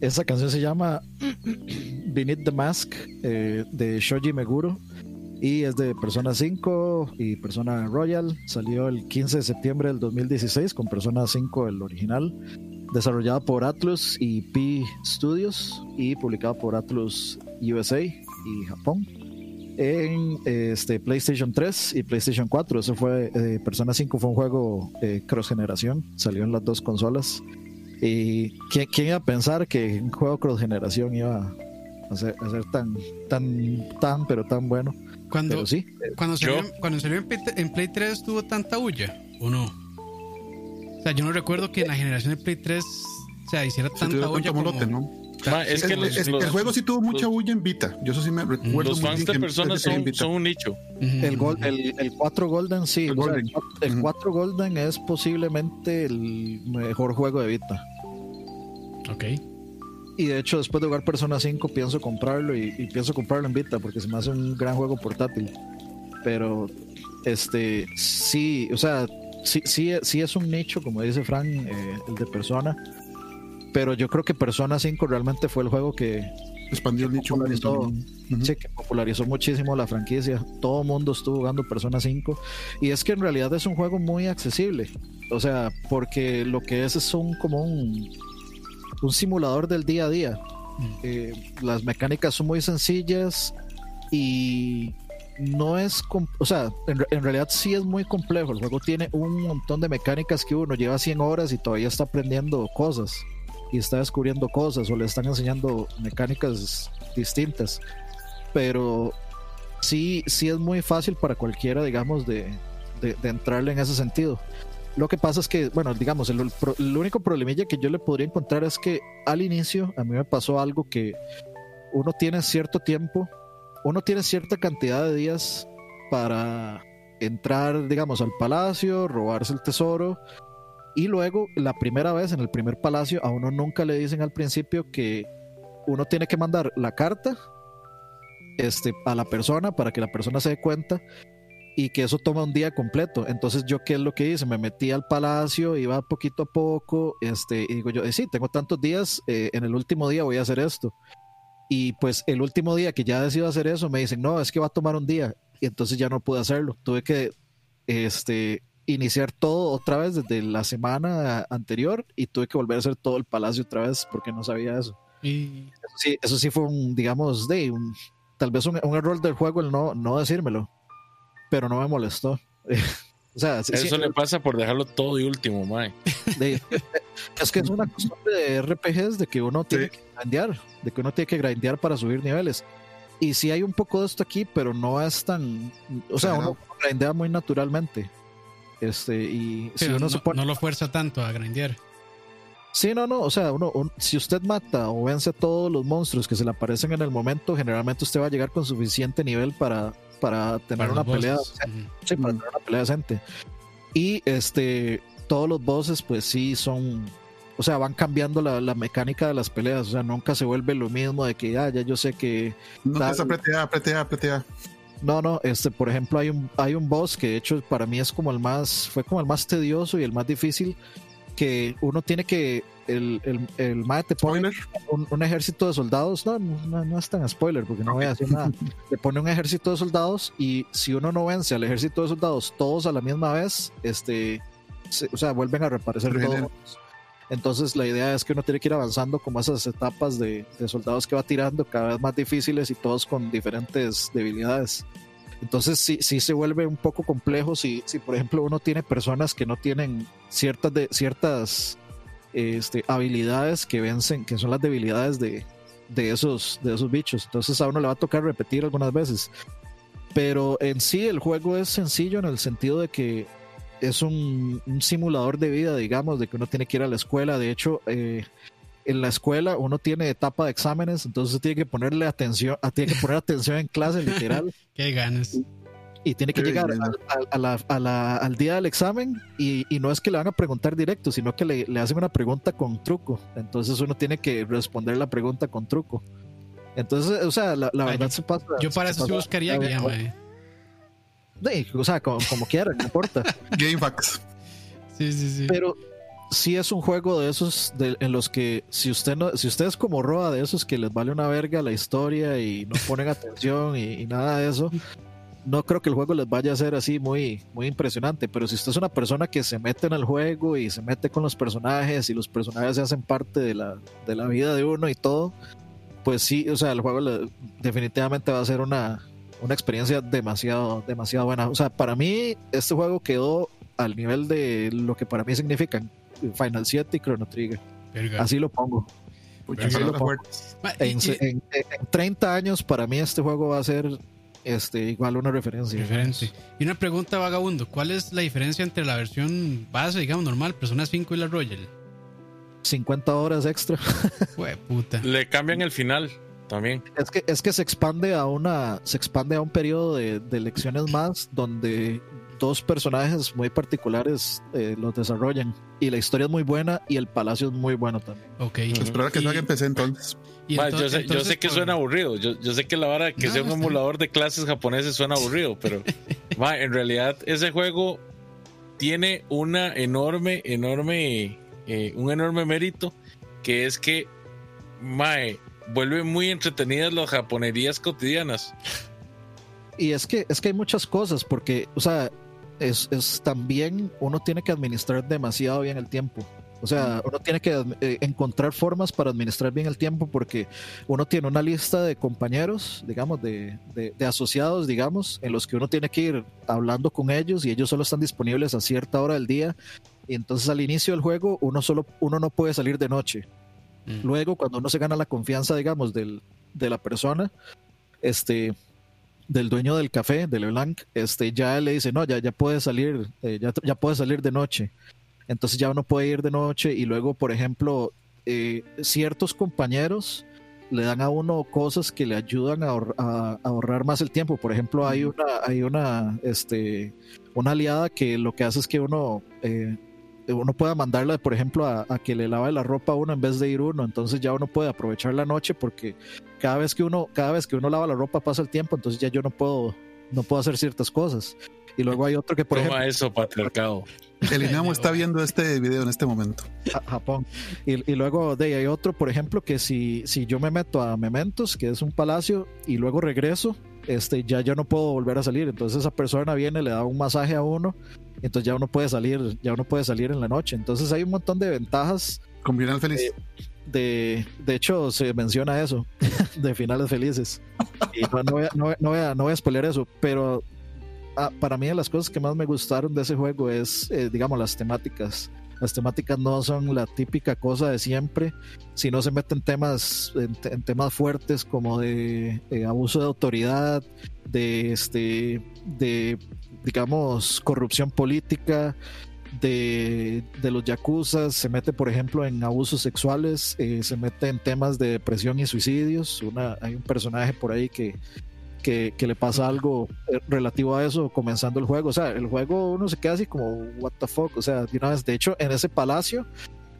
Esa canción se llama Beneath the Mask eh, de Shoji Meguro y es de Persona 5 y Persona Royal. Salió el 15 de septiembre del 2016 con Persona 5 el original, desarrollada por Atlus y P Studios y publicado por Atlus USA y Japón. En este, PlayStation 3 y PlayStation 4, eso fue eh, Persona 5 fue un juego eh, cross generación, salió en las dos consolas. Y ¿quién, quién iba a pensar que un juego cross generación iba a ser, a ser tan, tan, tan, pero tan bueno? Cuando, Pero sí, cuando salió, Yo- cuando salió en, Play, en Play 3 tuvo tanta bulla, ¿o no? O sea, yo no recuerdo que en la generación de Play 3 o sea, hiciera tanta bulla como... molote, ¿no? Ma, es que El- los, el, los- el juego sí tuvo mucha bulla en Vita. Yo eso sí me recuerdo. los muy fans bien de que personas son, un nicho. El, gol, el, el 4 Golden sí, El o sea, Golden. el, cuatro- el Ujú. 4 Golden es posiblemente el mejor juego de Vita. Ok. Y de hecho, después de jugar Persona 5, pienso comprarlo y, y pienso comprarlo en Vita porque se me hace un gran juego portátil. Pero, este, sí, o sea, sí, sí, sí es un nicho, como dice Frank, eh, el de Persona. Pero yo creo que Persona 5 realmente fue el juego que, Expandió el nicho. popularizó. Ujú. sí, que popularizó muchísimo la franquicia. Todo mundo estuvo jugando Persona 5. Y es que en realidad es un juego muy accesible. O sea, porque lo que es es un como un, un simulador del día a día. Eh, las mecánicas son muy sencillas y no es, o sea, en, en realidad sí es muy complejo. El juego tiene un montón de mecánicas que uno lleva 100 horas y todavía está aprendiendo cosas y está descubriendo cosas o le están enseñando mecánicas distintas. Pero sí, sí es muy fácil para cualquiera, digamos, de, de, entrarle en ese sentido. Lo que pasa es que, bueno, digamos, el, el único problemilla que yo le podría encontrar es que al inicio a mí me pasó algo que uno tiene cierto tiempo, uno tiene cierta cantidad de días para entrar, digamos, al palacio, robarse el tesoro. Y luego, la primera vez en el primer palacio, a uno nunca le dicen al principio que uno tiene que mandar la carta este, a la persona para que la persona se dé cuenta. y que eso toma un día completo. Entonces yo qué es lo que hice, me metí al palacio, iba poquito a poco, este, y digo yo, eh, sí, tengo tantos días, eh, en el último día voy a hacer esto. Y pues el último día que ya decido hacer eso, me dicen, no, es que va a tomar un día. Y entonces ya no pude hacerlo. Tuve que este, iniciar todo otra vez desde la semana anterior y tuve que volver a hacer todo el palacio otra vez porque no sabía eso. Y Eso sí, eso sí fue un, digamos, de un, tal vez un, un error del juego el no, no decírmelo, pero no me molestó. o sea, sí- Eso sí, le pasa por dejarlo todo de último, mae. de- es que es una costumbre de RPGs de que uno tiene Sí. que grindear, de que uno tiene que grindear para subir niveles. Y sí hay un poco de esto aquí, pero no es tan, o sea, uno Exagerado. grindea muy naturalmente. Este, y sí, si uno no, se pone no lo fuerza tanto a grindear. Sí, no, no, o sea, uno, un- si usted mata o vence a todos los monstruos que se le aparecen en el momento, generalmente usted va a llegar con suficiente nivel para, para tener para una pelea, sí, para tener una pelea decente. Y este, todos los bosses, pues sí son, o sea, van cambiando la, la mecánica de las peleas, o sea, nunca se vuelve lo mismo de que, ah, ya yo sé que No te apretea, apretea, apretea. No, no, este, por ejemplo, hay un, hay un boss que de hecho para mí es como el más, fue como el más tedioso y el más difícil, que uno tiene que, el, el, el mae te pone un, un ejército de soldados, no, no, no es tan spoiler porque no voy a decir nada, le pone un ejército de soldados y si uno no vence al ejército de soldados todos a la misma vez, este, se- o sea, vuelven a reaparecer Regeneran. todos. Entonces la idea es que uno tiene que ir avanzando como esas etapas de, de soldados que va tirando cada vez más difíciles y todos con diferentes debilidades. Entonces sí, sí se vuelve un poco complejo si, si por ejemplo uno tiene personas que no tienen ciertas, ciertas este, habilidades que vencen, que son las debilidades de, de, esos, de esos bichos. Entonces a uno le va a tocar repetir algunas veces. Pero en sí el juego es sencillo en el sentido de que es un, un simulador de vida, digamos, de que uno tiene que ir a la escuela. De hecho, eh, en la escuela uno tiene etapa de exámenes, entonces tiene que ponerle atención, ah, tiene que poner atención en clase, literal, Qué ganas. y tiene que Qué llegar al, al- a la- a la- al día del examen y, y no es que le van a preguntar directo, sino que le, le hacen una pregunta con truco. Entonces uno tiene que responder la pregunta con truco. Entonces, o sea, la, la verdad yo- se pasa. Yo para eso sí buscaría guía, Sí, o sea, como, como quiera, no importa. GameFAQs. Sí, sí, sí. Pero sí es un juego de esos de- en los que si usted no, si usted es como Roa de esos que les vale una verga la historia y no ponen atención y, y nada de eso, no creo que el juego les vaya a ser así muy, muy impresionante. Pero si usted es una persona que se mete en el juego y se mete con los personajes y los personajes se hacen parte de la, de la vida de uno y todo, pues sí, o sea, el juego le- definitivamente va a ser una, una experiencia demasiado, demasiado buena. O sea, para mí este juego quedó al nivel de lo que para mí significan Final 7 y Chrono Trigger. Verga. Así lo pongo. Así lo pongo. En, en- en 30 años para mí este juego va a ser este, igual una referencia. Y una pregunta vagabundo, ¿cuál es la diferencia entre la versión base, digamos, normal, Persona 5 y la Royal? 50 horas extra. Puta. Le cambian el final también. Es que, es que se expande a una, se expande a un periodo de, de lecciones más donde dos personajes muy particulares eh, los desarrollan. Y la historia es muy buena y el palacio es muy bueno también. Ok. Esperar a que Y- en PC entonces. y Ma, yo, sé, yo entonces, sé que suena aburrido. Yo, yo sé que la hora de que No, sea un bien. emulador de clases japoneses suena aburrido, pero ma, en realidad ese juego tiene una enorme, enorme, eh, un enorme mérito que es que mae, vuelve muy entretenidas las japonerías cotidianas. Y es que, es que hay muchas cosas, porque, o sea, es, es también uno tiene que administrar demasiado bien el tiempo. O sea, uno tiene que eh, encontrar formas para administrar bien el tiempo porque uno tiene una lista de compañeros, digamos, de, de- de asociados, digamos, en los que uno tiene que ir hablando con ellos y ellos solo están disponibles a cierta hora del día. Y entonces al inicio del juego uno solo uno no puede salir de noche. Mm. Luego, cuando uno se gana la confianza, digamos, del, de la persona, este, del dueño del café, de LeBlanc, este, ya le dice, no, ya, ya puedes salir, eh, ya, ya puedes salir de noche. Entonces ya uno puede ir de noche y luego, por ejemplo, eh, ciertos compañeros le dan a uno cosas que le ayudan a, ahor- a- a ahorrar más el tiempo. Por ejemplo, hay una, hay una, este, una aliada que lo que hace es que uno, eh, uno pueda mandarla, por ejemplo, a, a que le lave la ropa a uno en vez de ir uno. Entonces ya uno puede aprovechar la noche porque cada vez que uno, cada vez que uno lava la ropa pasa el tiempo, entonces ya yo no puedo no puedo hacer ciertas cosas. Y luego hay otro que, por Toma ejemplo, eso, patriarcado. El INAMO está viendo este video en este momento. Ja- Japón. Y, y luego de ahí hay otro, por ejemplo, que si, si yo me meto a Mementos, que es un palacio, y luego regreso, este, ya yo no puedo volver a salir. Entonces esa persona viene, le da un masaje a uno, entonces ya uno puede salir, ya uno puede salir en la noche. Entonces hay un montón de ventajas. Con final feliz. Eh, De, de hecho, se menciona eso, de finales felices. Y no, no voy, a, no, voy- no voy a, no voy a spoiler eso, pero ah, para mí de las cosas que más me gustaron de ese juego es, eh, digamos, las temáticas. Las temáticas no son la típica cosa de siempre, sino se meten temas, en, te- en temas fuertes como de, eh, abuso de autoridad, de este, de digamos corrupción política, de, de los yakuza, se mete por ejemplo en abusos sexuales, eh, se mete en temas de depresión y suicidios. Hay un personaje por ahí que, que, que le pasa algo eh, relativo a eso comenzando el juego. O sea, el juego uno se queda así como, what the fuck. O sea, de una vez, de hecho, en ese palacio,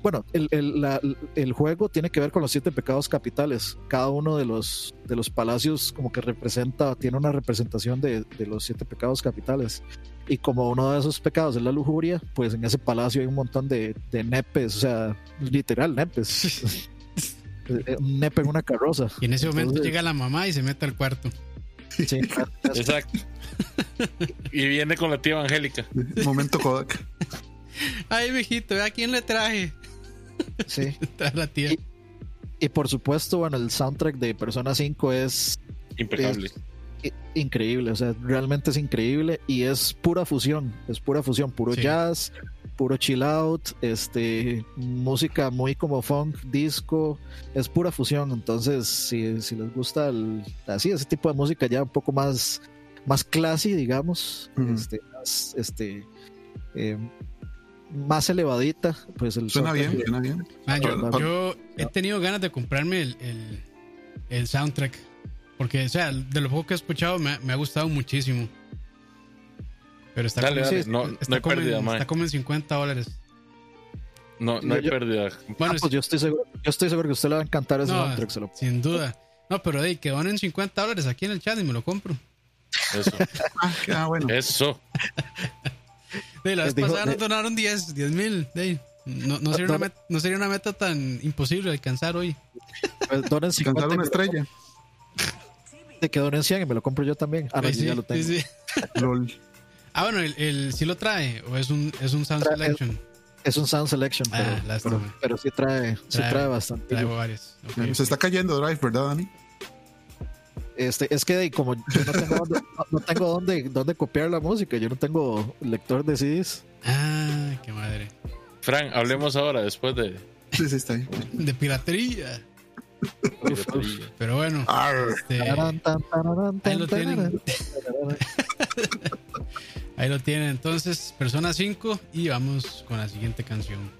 bueno, el, el, la- el juego tiene que ver con los siete pecados capitales. Cada uno de los, de los palacios como que representa, tiene una representación de, de los siete pecados capitales. Y como uno de esos pecados es la lujuria, pues en ese palacio hay un montón de, de nepes, o sea, literal nepes. un nepe en una carroza. Y en ese momento Entonces- llega la mamá y se mete al cuarto. Sí, Exacto. y viene con la tía evangélica. Momento Kodak. Ay, viejito, ¿a quién le traje? sí. Trae la tía. Y- Y por supuesto, bueno, el soundtrack de Persona 5 es Impecable. increíble, o sea, realmente es increíble y es pura fusión, es pura fusión, puro Sí. jazz, puro chill out, este, música muy como funk, disco, es pura fusión, entonces si, si les gusta el- así ese tipo de música ya un poco más más classy, digamos, este, más, este, eh, más elevadita, pues el Suena bien, de- suena bien. Ah, yo, he tenido ganas de comprarme el, el, el soundtrack. Porque, o sea, de lo poco que he escuchado me, me ha gustado muchísimo. Pero está, Dale, como, dale. No, está no hay como pérdida, en, está como en 50 dólares. No, no hay Yo- pérdida. Bueno, Ah, pues yo estoy seguro, yo estoy seguro que a usted le va a encantar ese No, soundtrack, se lo sin duda. No, pero hey, que donen 50 dólares aquí en el chat y me lo compro. Eso. Ah, ah, bueno. Eso. De la vez Les dijo- pasada nos de- donaron 10, 10 mil. No, no, sería una met- no sería una meta tan imposible de alcanzar hoy. Pues donen 50 Cantar una y me lo estrella. compro, de que donen 100 y me lo compro yo también. Ah, no, sí, ya lo tengo. sí, sí. LOL. Ah, bueno, el, el sí lo trae o es un, es un sound Trae- selection. Es un sound selection, Ah, pero, lástima. pero, pero sí trae, sí Trae- trae bastante. Traigo varios. Se está cayendo Drive, ¿verdad, Dani? Este, es que como yo no tengo, dónde, no- no tengo dónde, dónde copiar la música, yo no tengo lector de CDs. Ah, qué madre. Fran, hablemos ahora después de. Sí, sí, está ahí. De piratería. Pero bueno, este, ahí lo tienen. Ahí lo tienen. Entonces, Persona 5 y vamos con la siguiente canción.「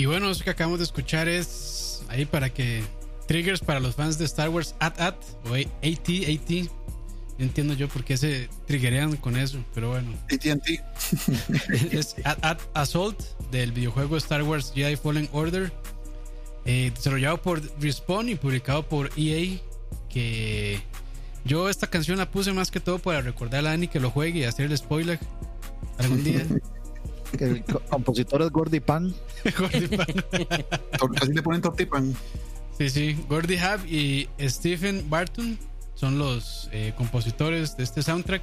Y bueno, eso que acabamos de escuchar es ahí para que triggers para los fans de Star Wars AT-AT o AT-AT. No entiendo yo por qué se triggerean con eso, pero bueno. ATT. es AT-AT Assault del videojuego Star Wars Jedi Fallen Order, eh, desarrollado por Respawn y publicado por EA. Que yo esta canción la puse más que todo para recordar a Dani que lo juegue y hacer el spoiler algún día. Que el co- compositor es Gordy Pan. Gordy Pan. Así le ponen Tortipan. Sí, sí. Gordy Hab y Stephen Barton son los eh, compositores de este soundtrack.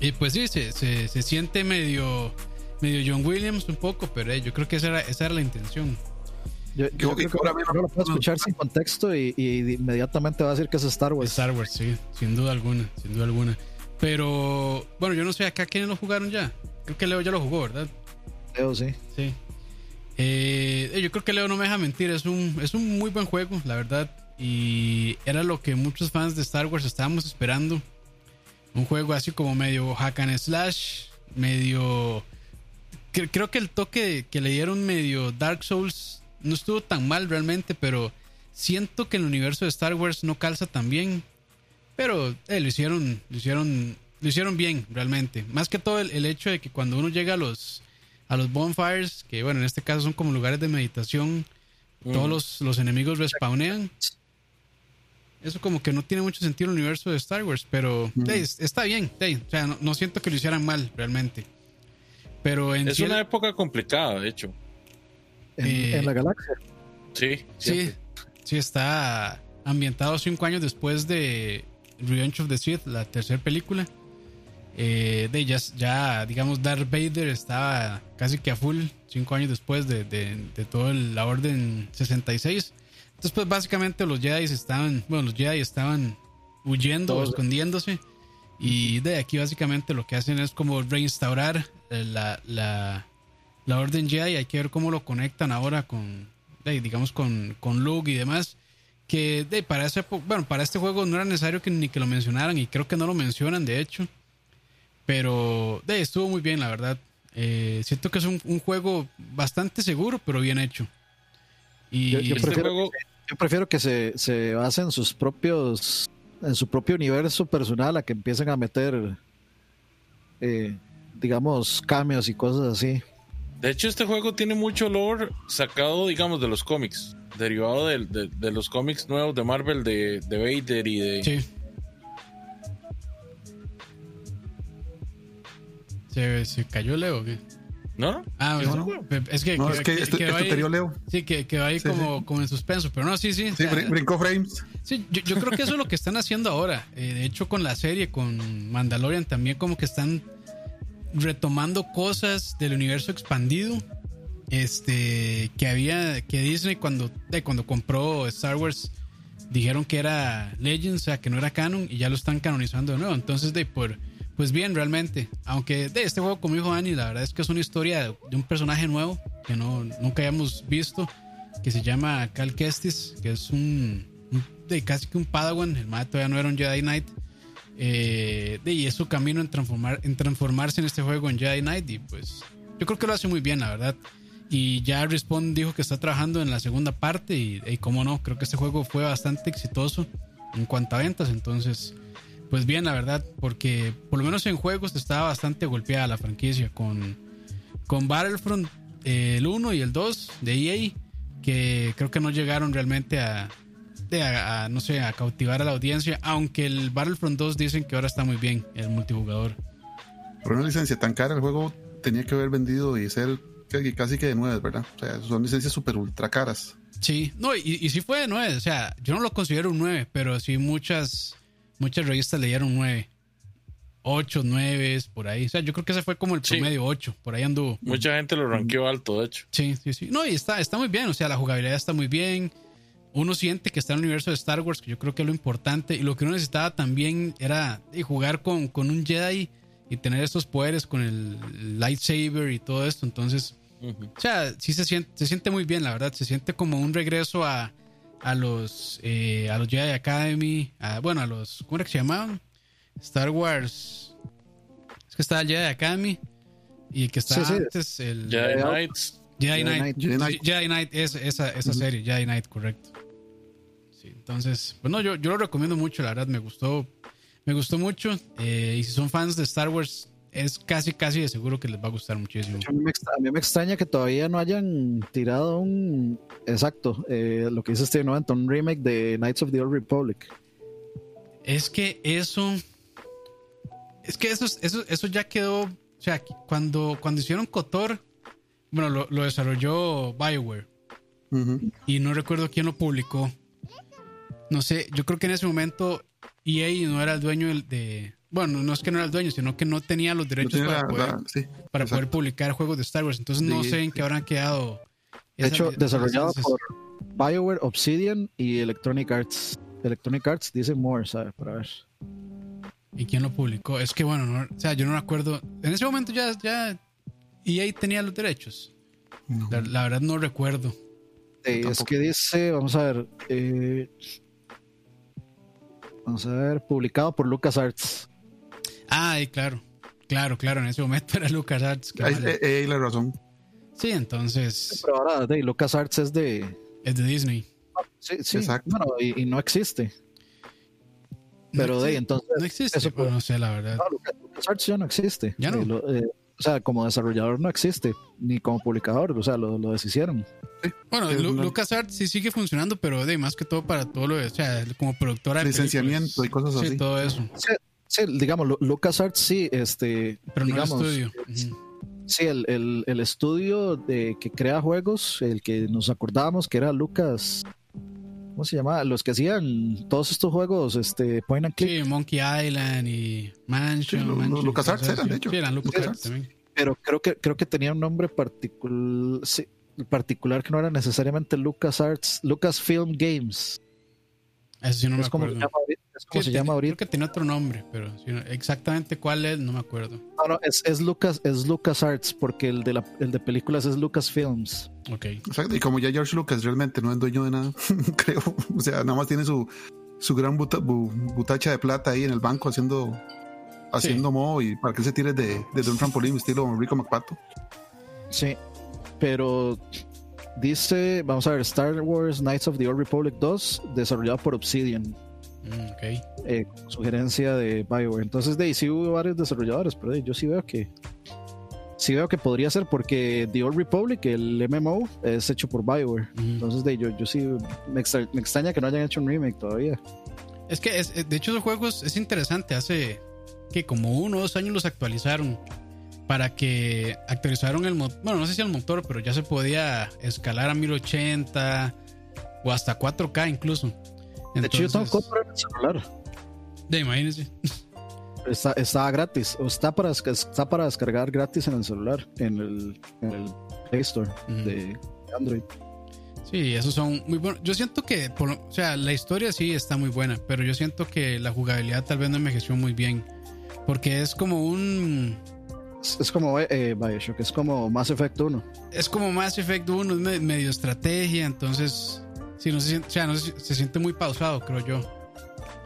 Y pues sí, se, se, se siente medio, medio John Williams un poco, pero eh, yo creo que esa era, esa era la intención. Yo, yo Yo- creo que ahora mismo- lo puede escuchar sin contexto y, y inmediatamente va a decir que es Star Wars. Star Wars, sí, sin duda alguna, sin duda alguna. Pero bueno, yo no sé acá quiénes lo jugaron ya. Creo que Leo ya lo jugó, ¿verdad? Leo, sí. Sí. Eh, yo creo que Leo no me deja mentir, es un, es un muy buen juego, la verdad. Y era lo que muchos fans de Star Wars estábamos esperando. Un juego así como medio hack and slash, medio... cre- Creo que el toque que le dieron medio Dark Souls no estuvo tan mal realmente, pero siento que el universo de Star Wars no calza tan bien. Pero eh, lo hicieron, lo hicieron, lo hicieron bien realmente. Más que todo el, el hecho de que cuando uno llega a los a los bonfires, que bueno, en este caso son como lugares de meditación, todos los, los enemigos respawnean. Eso como que no tiene mucho sentido en el universo de Star Wars, pero es- está bien. o sea, no, no siento que lo hicieran mal realmente. Pero en Es una época complicada, de hecho. En, Eh, en la galaxia. Sí, Sí, sí, está ambientado cinco años después de Revenge of the Sith, la tercera película. Eh, de ya, ya, digamos, Darth Vader estaba casi que a full cinco años después de, de, de toda la Orden 66. Entonces, pues básicamente los Jedi estaban, bueno, los Jedi estaban huyendo o escondiéndose. Y de aquí básicamente lo que hacen es como reinstaurar eh, la, la, la Orden Jedi. Hay que ver cómo lo conectan ahora con, digamos, con, con Luke y demás. Que de, para, ese, bueno, para este juego no era necesario que ni que lo mencionaran y creo que no lo mencionan de hecho. Pero de, estuvo muy bien, la verdad. Eh, siento que es un, un juego bastante seguro, pero bien hecho. Y Yo- yo Este prefiero- juego, Yo prefiero que se, se base en sus propios, en su propio universo personal a que empiecen a meter, eh, digamos, cambios y cosas así. de hecho, este juego tiene mucho lore sacado, digamos, de los cómics, derivado del- de, de los cómics nuevos de Marvel, de, de Vader y de... Sí. ¿Se, se cayó Leo? qué? ¿No? Ah, No, es que, No, que- es que que- Leo. Sí, que quedó ahí Sí, como, como en suspenso, pero no, sí, sí. Sí, brin- brincó frames. Sí, yo, yo creo que eso es lo que están haciendo ahora. Eh, de hecho, con la serie, con Mandalorian, también como que están retomando cosas del universo expandido. Este, que había, que Disney cuando, de, cuando compró Star Wars, dijeron que era Legends, o sea, que no era canon, y ya lo están canonizando de nuevo. Entonces, de por, pues bien, realmente. Aunque de este juego, como dijo Dani, la verdad es que es una historia de, un personaje nuevo que no, nunca habíamos visto, que se llama Cal Kestis, que es un, de casi que un Padawan, el mae todavía no era un Jedi Knight. Eh, de, y es su camino en, transformar, en transformarse en este juego en Jedi Knight. Y pues yo creo que lo hace muy bien, la verdad. Y ya Respawn dijo que está trabajando en la segunda parte. Y, y como no, creo que este juego fue bastante exitoso en cuanto a ventas. Entonces, pues bien, la verdad, porque por lo menos en juegos estaba bastante golpeada la franquicia con, con Battlefront eh, el 1 y el 2 de EA, que creo que no llegaron realmente a, de a, a, no sé, a cautivar a la audiencia, aunque el Battlefront 2 dicen que ahora está muy bien, el multijugador. Por una licencia tan cara, el juego tenía que haber vendido y ser casi que de nueve, ¿verdad? O sea, son licencias súper ultra caras. Sí, no, y, y sí fue de 9, o sea, yo no lo considero un 9, pero sí muchas, muchas revistas le dieron 9. 8, 9, por ahí. O sea, yo creo que ese fue como el Sí. promedio 8, por ahí anduvo. Mucha gente lo ranqueó alto, de hecho. Sí, sí, sí. No, y está, está muy bien, o sea, la jugabilidad está muy bien. Uno siente que está en el universo de Star Wars, que yo creo que es lo importante. Y lo que uno necesitaba también era jugar con, con un Jedi y tener estos poderes con el lightsaber y todo esto. Entonces, o sea, sí se siente, se siente muy bien, la verdad. Se siente como un regreso a, a los eh, a los Jedi Academy, a- bueno, a los, ¿cómo era que se llamaban? Star Wars. Es que estaba el Jedi Academy y el que estaba Sí, sí. antes, el Jedi Knights. Jedi Jedi Knight. Knight. Jedi Knight. Jedi Knight es esa, esa serie, Jedi Knight, correcto. Sí, entonces, bueno, yo, yo lo recomiendo mucho, la verdad, me gustó, me gustó mucho. eh, y si son fans de Star Wars, es casi, casi de seguro que les va a gustar muchísimo. A mí, me extra- a mí me extraña que todavía no hayan tirado un. Exacto, eh, lo que dice Steve Noventa, un remake de Knights of the Old Republic. Es que eso. Es que eso, eso, eso ya quedó. O sea, cuando, cuando hicieron Kotor, bueno, lo, lo desarrolló Bioware. Y no recuerdo quién lo publicó. No sé, yo creo que en ese momento EA no era el dueño de. Bueno, no es que no era el dueño, sino que no tenía los No derechos para, la- poder, la- sí, para poder publicar juegos de Star Wars. Entonces no Sí, sé en sí. qué habrán quedado. De hecho, desarrollado por BioWare, Obsidian y Electronic Arts. Electronic Arts dice more, ¿sabes? Para ver. ¿Y quién lo publicó? Es que bueno, no- o sea, yo no me acuerdo. En ese momento ya, ya EA tenía los derechos. No. La, la verdad no recuerdo. Es que dice, vamos a ver. eh, vamos a ver, publicado por LucasArts. Ah, y claro. Claro, claro, en ese momento era LucasArts. Ahí mal. eh, eh, la razón. Sí, entonces Pero ahora, de LucasArts es de. es de Disney. Sí, sí. Exacto. Bueno, y, y no existe. Pero no de ahí, existe- entonces. No existe. eso Bueno, no sé, la verdad. No, Lucas- LucasArts ya no existe. Ya no. Eh, lo- eh, o sea, como desarrollador no existe, ni como publicador, o sea, lo, lo deshicieron. Bueno, Sí, Lu- no. LucasArts sí sigue funcionando, pero de más que todo para todo lo de, o sea, como productora de Licenciamiento y cosas Sí, así. todo eso. Sí, sí, digamos, Lu- LucasArts sí, este, Pero no el digamos, estudio. Ujú. sí, el, el- el estudio de que crea juegos, el que nos acordábamos que era Lucas, ¿cómo se llamaba? Los que hacían todos estos juegos, este, point and click, Sí, Monkey Island y Mansion. Sí, lo- Mansion, LucasArts eran, de hecho. Sí, eran LucasArts LucasArts. también. pero creo que creo que tenía un nombre particular, sí, particular que no era necesariamente LucasArts, Lucasfilm Games. Eso sí no me es como, se acuerdo. llama, ahorita- es como Sí, se llama ahorita. Creo que tiene otro nombre, pero sí, no- exactamente cuál es, no me acuerdo. No, no, es, es Lucas, es LucasArts, porque el de la, el de películas es Lucasfilms. Ok. Exacto. Y como ya George Lucas realmente no es dueño de nada, creo. O sea, nada más tiene su, su gran buta- bu- butacha de plata ahí en el banco haciendo haciendo mo y para que él se tire de, de un trampolín estilo Rico McPato. Sí, pero dice, vamos a ver, Star Wars Knights of the Old Republic 2, desarrollado por Obsidian, Mm, ok. eh, sugerencia de BioWare. Entonces, de ahí sí hubo varios desarrolladores, pero yo sí veo que sí veo que podría ser porque The Old Republic, el MMO, es hecho por BioWare. Entonces, de ahí yo, yo sí me, extra- me extraña que no hayan hecho un remake todavía. Es que, es- de hecho, los juegos es interesante. Hace que como uno o dos años los actualizaron para que actualizaron el motor. Bueno, no sé si el motor, pero ya se podía escalar a 1080 o hasta 4K incluso. De hecho, yo tengo Entonces, compra en el celular. de, imagínense. Está, está gratis, o está para, está para descargar gratis en el celular, en el, en el Play Store de Android. Sí, esos son muy buenos. Yo siento que, por o sea, la historia sí está muy buena, pero yo siento que la jugabilidad tal vez no envejeció muy bien. Porque es como un. Es, como eh, Bioshock, es como Mass Effect 1. Es como Mass Effect 1, es me- medio estrategia, entonces. Sí, no se siente, o sea, no se, se siente muy pausado, creo yo.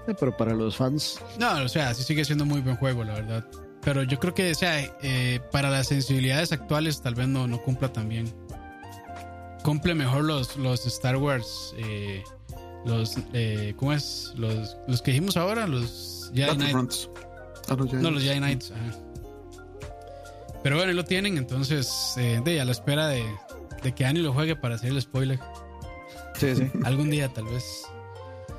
Eh, pero para los fans, No, o sea, sí sigue siendo muy buen juego, la verdad. Pero yo creo que, o sea, eh, para las sensibilidades actuales tal vez no, no cumpla tan bien. Cumple mejor los, los Star Wars, eh, los, eh, ¿cómo es? Los, los que dijimos ahora, los Jedi Knight. Battlefronts. Ah, No, los Jedi Knights. ajá. Pero bueno, ahí lo tienen, entonces, eh, de, a la espera de, de que Annie lo juegue para hacer el spoiler. sí, sí. Algún día, tal vez.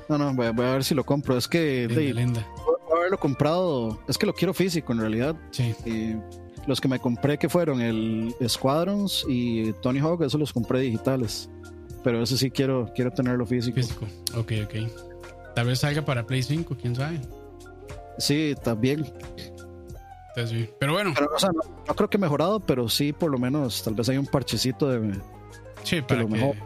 No, no, voy, a- voy a ver si lo compro. Es que Linda, de, linda. voy a haberlo comprado, es que lo quiero físico en realidad. Sí. Y los que me compré que fueron el Squadrons y Tony Hawk, esos los compré digitales. Pero ese sí quiero, quiero tenerlo físico. Físico. Ok, ok. Tal vez salga para Play 5, quién sabe. Sí, también. Entonces, sí. Pero bueno, Pero, o sea, no, no creo que mejorado, pero sí, por lo menos, tal vez hay un parchecito de. sí, para lo que, mejor.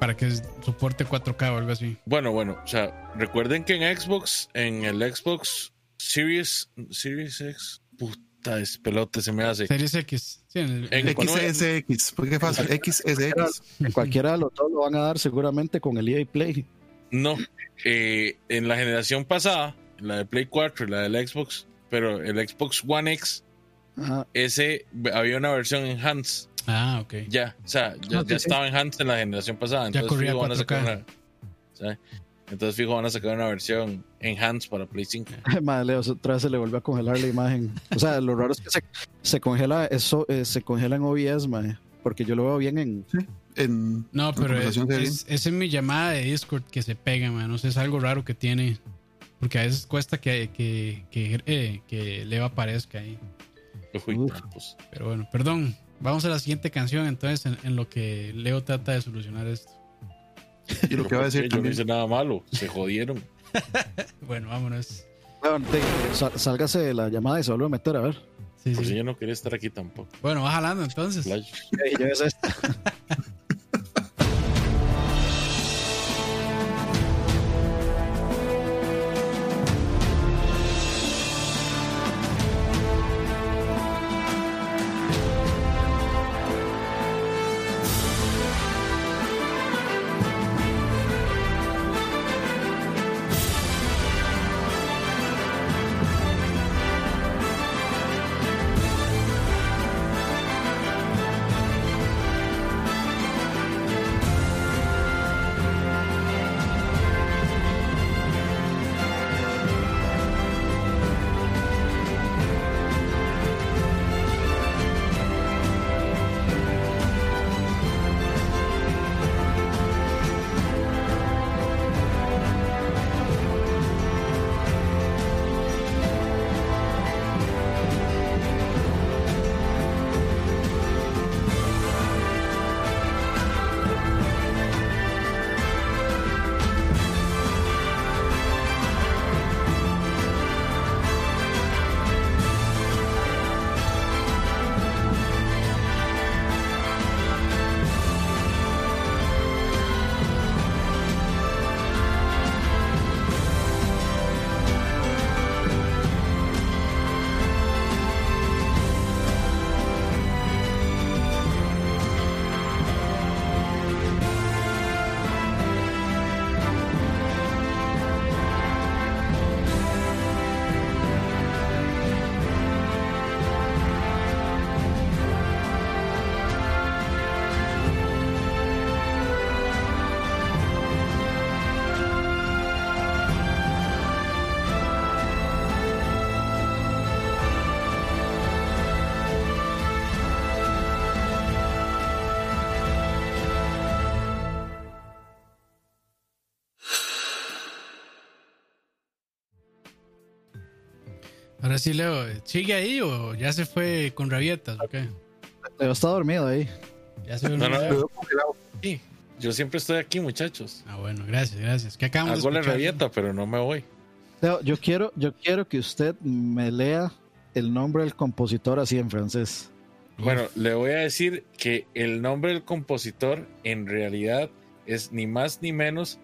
para que soporte 4K o algo así. Bueno, bueno, o sea, recuerden que en Xbox, en el Xbox Series, Series X, puta, es pelote se me hace. Series X. Sí, en el- En- XSX, ¿por qué? XSX. En cualquiera de los dos lo van a dar seguramente con el EA Play. No, eh, en la generación pasada, en la de Play 4 y la del Xbox, pero el Xbox One X, Ajá. ese había una versión enhanced Ah, ok. Ya, o sea, ya, Ah, ya estaba en Hans en la generación pasada. Ya Entonces corría fijo van a sacar 4K. una. Entonces fijo van a sacar una versión en Hans para Play 5. Madre, Leo, otra vez se le volvió a congelar la imagen. O sea, lo raro es que se, se congela eso, eh, se congela en OBS, madre, porque yo lo veo bien en. En No, pero es, es, es en mi llamada de Discord que se pega, man. No sé, es algo raro que tiene. Porque a veces cuesta que, que, que, eh, que Leo aparezca ahí. Pero bueno, perdón. Vamos a la siguiente canción entonces en, en lo que Leo trata de solucionar esto. Y lo que va a decir Yo no también. hice nada malo, se jodieron. Bueno, vámonos. Bueno, sal- sálgase de la llamada y se vuelve a meter, a ver. Sí, Por sí. si yo no quería estar aquí tampoco. Bueno, va jalando entonces. Flash. Ahora sí, Leo, ¿sigue ahí o ya se fue con rabietas? ¿O qué? Leo está dormido ahí. Ya se No, no, congelado. Sí, yo siempre estoy aquí, muchachos. Ah, bueno, gracias, gracias. ¿Qué acabamos Hago de la rabieta, pero no me voy. Leo, yo quiero, yo quiero que usted me lea el nombre del compositor así en francés. Uf, Bueno, le voy a decir que el nombre del compositor en realidad es ni más ni menos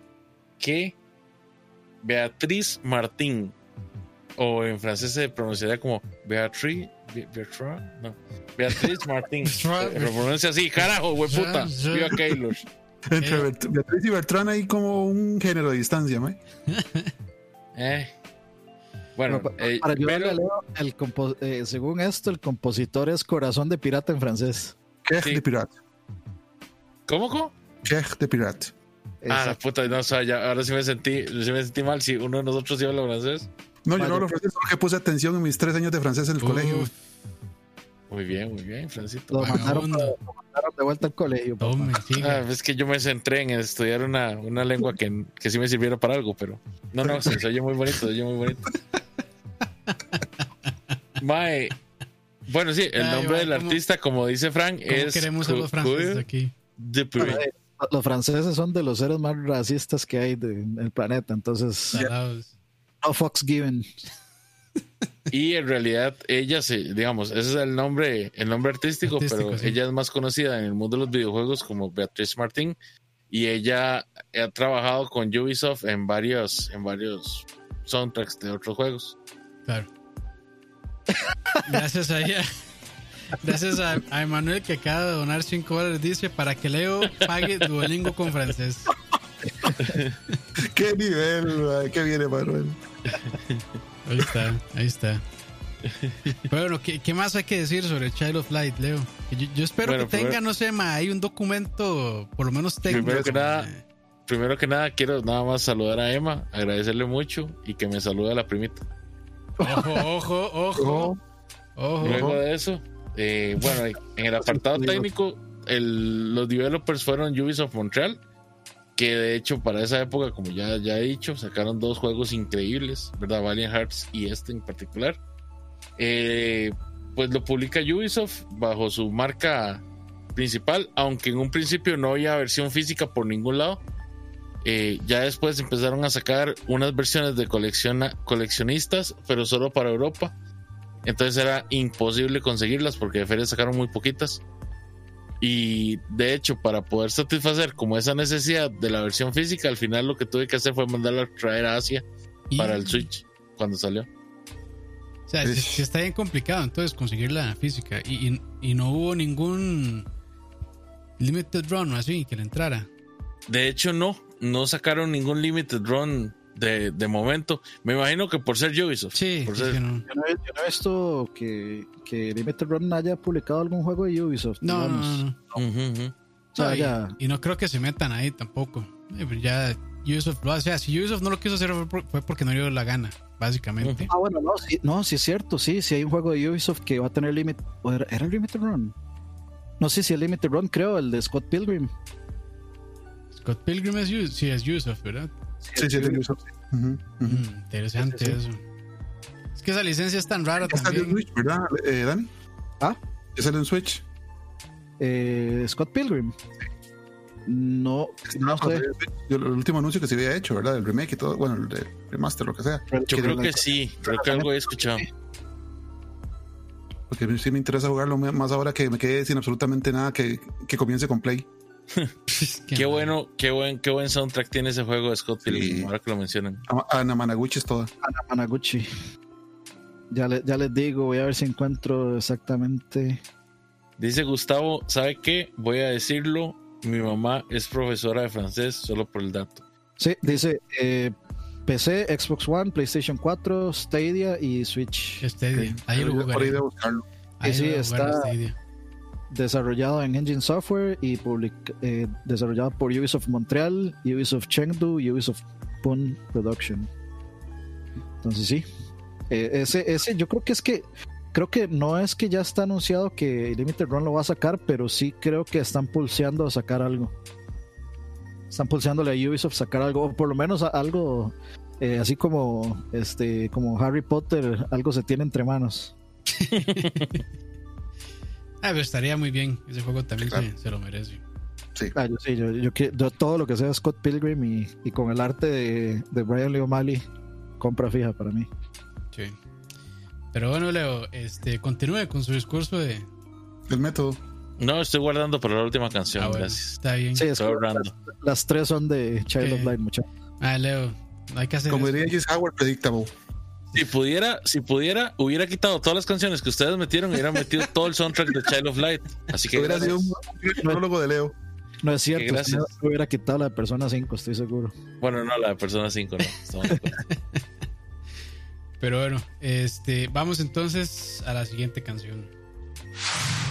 que Beatriz Martín. O en francés se pronunciaría como Beatriz. Be- Bertrand, no. Beatriz Martín. se Bertrand. lo pronuncia así, carajo, hueputa. Ya, ya. Viva Keylor. Entre Eh. Beatriz y Bertrán hay como un género de distancia, ¿me? Eh. Bueno, Pero pa- eh, para pero- a Leo, el compo- eh, según esto, el compositor es Corazón de Pirata en francés. Quej Sí. de pirate. ¿Cómo, cómo? Quej de pirate. Ah, la puta, no, o sea, ya, ahora sí me sentí, sí me sentí mal si uno de nosotros sí habla francés. No, yo no hablo francés porque puse atención en mis tres años de francés en el uf, colegio. Muy bien, muy bien, Francito. Lo mandaron, vagabundo. lo mandaron de vuelta al colegio. Tome. Ah, es que yo me centré en estudiar una, una lengua que, que sí me sirviera para algo, pero no, no, se, se oye muy bonito, se oye muy bonito. Mae, bueno, sí, el Ay, nombre del ¿cómo- artista, como dice Frank, ¿Cómo es queremos a los franceses aquí? Eh, Los franceses son de los seres más racistas que hay de- en el planeta, entonces. No fucks given. Y en realidad ella se, digamos, ese es el nombre, el nombre artístico, Artístico, pero sí. ella es más conocida en el mundo de los videojuegos como Beatriz Martín y ella ha trabajado con Ubisoft en varios, en varios soundtracks de otros juegos. Claro. Gracias a ella. Gracias a, a Emanuel que acaba de donar 5 dólares. Dice para que Leo pague Duolingo con francés. Qué nivel, qué viene, Manuel. Ahí está, ahí está. Pero bueno, ¿qué, qué más hay que decir sobre Child of Light, Leo? Yo, yo espero Bueno, que tenga, primero- no sé, ma, hay un documento, por lo menos técnico. Primero que nada. Primero que nada, quiero nada más saludar a Emma, agradecerle mucho y que me salude a la primita. Ojo, ojo, ojo. Ojo. Luego de eso, eh, bueno, en el apartado técnico, el- los developers fueron Ubisoft Montreal, que de hecho para esa época, como ya, ya he dicho, sacaron dos juegos increíbles, ¿verdad? Valiant Hearts y este en particular. Eh, pues lo publica Ubisoft bajo su marca principal, aunque en un principio no había versión física por ningún lado. Eh, ya después empezaron a sacar unas versiones de colecciona- coleccionistas, pero solo para Europa. Entonces era imposible conseguirlas porque de feria sacaron muy poquitas. Y de hecho, para poder satisfacer como esa necesidad de la versión física, al final lo que tuve que hacer fue mandarla a traer a Asia Y- para el Switch cuando salió. O sea, si, si está bien complicado entonces conseguir la física. Y, y- y no hubo ningún limited run así que le entrara. De hecho, no, no sacaron ningún limited run de, de momento. Me imagino que por ser Ubisoft. Sí, por ser- que no. Yo no, he, yo no he visto que, que Limited Run haya publicado algún juego de Ubisoft. No, no, digamos. no, no. Ujú, ujú. O sea, No, y- ya- y, no creo que se metan ahí tampoco. Eh, ya Ubisoft lo hace. O sea, si Ubisoft no lo quiso hacer fue, por- fue porque no le dio la gana, básicamente. Ah, bueno, no, sí, no, sí es cierto, sí, sí hay un juego de Ubisoft que va a tener Limit. ¿o ¿Era, era Limited Run? No sé si el Limited Run, creo, el de Scott Pilgrim. Scott Pilgrim es, sí, es Ubisoft, ¿verdad? Sí, sí, ujú. Mm, interesante Sí, sí, eso. Es que esa licencia es tan rara Ya salió en también. Switch, ¿verdad, eh, Dani? ¿Ah? Ya salió en Switch. Eh, Scott Pilgrim. No, no sé. El último anuncio que se había hecho, ¿verdad? El remake y todo, bueno, el de remaster, lo que sea. Yo creo que sí, creo que algo he escuchado. Porque a mí sí me interesa jugarlo más ahora que me quedé sin absolutamente nada que, que comience con Play. Qué bueno, qué buen, qué buen soundtrack tiene ese juego de Scott Pilgrim, Sí. ahora que lo mencionan. A- Ana Managuchi es toda. Ana Managuchi. Ya, le- ya les digo, voy a ver si encuentro exactamente. Dice Gustavo, ¿sabe qué? Voy a decirlo, mi mamá es profesora de francés, solo por el dato. Sí, dice eh, PC, Xbox One, PlayStation 4, Stadia y Switch. Stadia. Ahí lo jugaré. de buscarlo. Ahí Sí, voy a está- Stadia. Desarrollado en Engine Software y public- eh, desarrollado por Ubisoft Montreal, Ubisoft Chengdu y Ubisoft Pun Production. Entonces sí. Eh, ese, ese, yo creo que es que creo que no es que ya está anunciado que Limited Run lo va a sacar, pero sí creo que están pulseando a sacar algo. Están pulseándole a Ubisoft sacar algo, o por lo menos algo eh, así como este, como Harry Potter, algo se tiene entre manos. Ah, pero estaría muy bien. Ese juego también Claro. se, se lo merece. Sí. Ah, yo sí, yo, yo que- yo todo lo que sea Scott Pilgrim y, y con el arte de, de Brian Lee O'Malley, compra fija para mí. Sí. Pero bueno, Leo, este, continúe con su discurso de. El método. No, estoy guardando para la última canción, Ah, bueno, gracias. está bien. Sí, es Estoy que ahorrando. las, las tres son de Child of. Light, muchachos. Ah, Leo, hay que hacer Como eso. diría Howard, predictable. Si pudiera, si pudiera, hubiera quitado todas las canciones que ustedes metieron y hubiera metido todo el soundtrack de Child of Light. Así que Hubiera sido un monólogo de Leo. No es cierto, gracias. si hubiera quitado la de Persona 5, estoy seguro. Bueno, no, la de Persona 5, no. estamos de acuerdo. Pero bueno, este, vamos entonces a la siguiente canción.「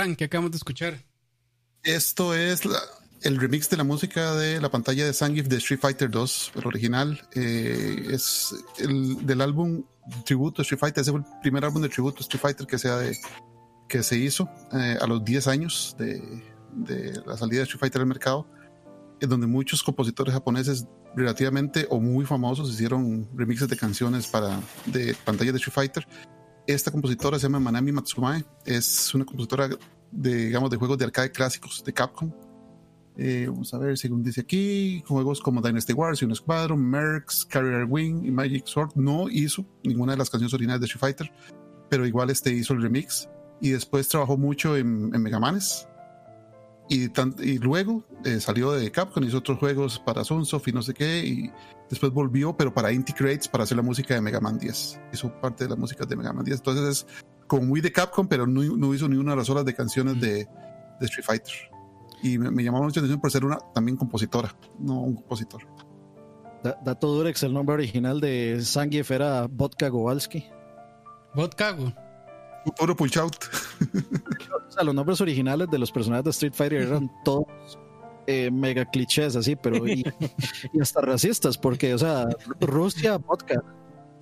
Frank, ¿qué acabamos de escuchar? Esto es la- el remix de la música de la pantalla de Zangief de Street Fighter 2, el original. eh, es el del álbum tributo Street Fighter. Ese fue el primer álbum de tributo Street Fighter que, sea de, que se hizo eh, a los 10 años de, de la salida de Street Fighter al mercado, en donde muchos compositores japoneses relativamente o muy famosos hicieron remixes de canciones para de pantallas de Street Fighter. Esta compositora se llama Manami Matsumae, es una compositora de, digamos, de juegos de arcade clásicos de Capcom. Eh, vamos a ver, según dice aquí, juegos como Dynasty Wars, Union Squadron, Mercs, Carrier Wing y Magic Sword no hizo ninguna de las canciones originales de Street Fighter, pero igual este hizo el remix y después trabajó mucho en, en Mega Manes. Y, tan- y luego eh, salió de Capcom, hizo otros juegos para Sunsoft y no sé qué, y después volvió, pero para Inti Creates para hacer la música de Mega Man 10. Hizo parte de la música de Mega Man 10. Entonces es como muy de Capcom, pero no, no hizo ni una de las horas de canciones de, de Street Fighter. Y me, me llamó mucho la atención por ser una también compositora, no un compositor. Da- dato Durex, el nombre original de Zangief era Vodka Gowalski. Vodkago. Puro punch out. O sea, los nombres originales de los personajes de Street Fighter eran todos eh, mega clichés así, pero y, y hasta racistas, porque, o sea, Rusia, vodka,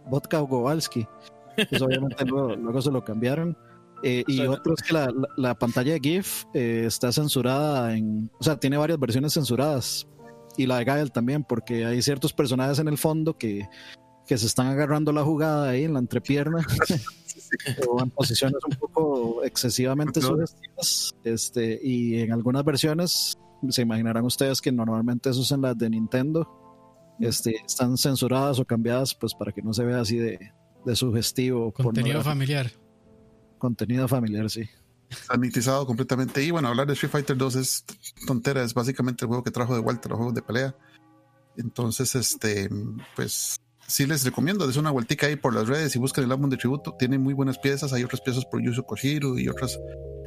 vodka Gowalski. Pues obviamente luego, luego se lo cambiaron. Eh, y otro es que la, la- la pantalla de GIF eh, está censurada en. O sea, tiene varias versiones censuradas. Y la de Gael también, porque hay ciertos personajes en el fondo que, que se están agarrando la jugada ahí en la entrepierna o en posiciones un poco excesivamente sugestivas. Este, y en algunas versiones, se imaginarán ustedes que normalmente eso es en las de Nintendo, este, están censuradas o cambiadas pues para que no se vea así de, de sugestivo. Contenido familiar. Contenido familiar, sí. sanitizado completamente. Y bueno, hablar de Street Fighter 2 es tontera, es básicamente el juego que trajo de vuelta los juegos de pelea. Entonces, este, pues sí les recomiendo, es una vueltica ahí por las redes y busquen el álbum de tributo. Tiene muy buenas piezas, hay otras piezas por Yuzo Koshiro y otros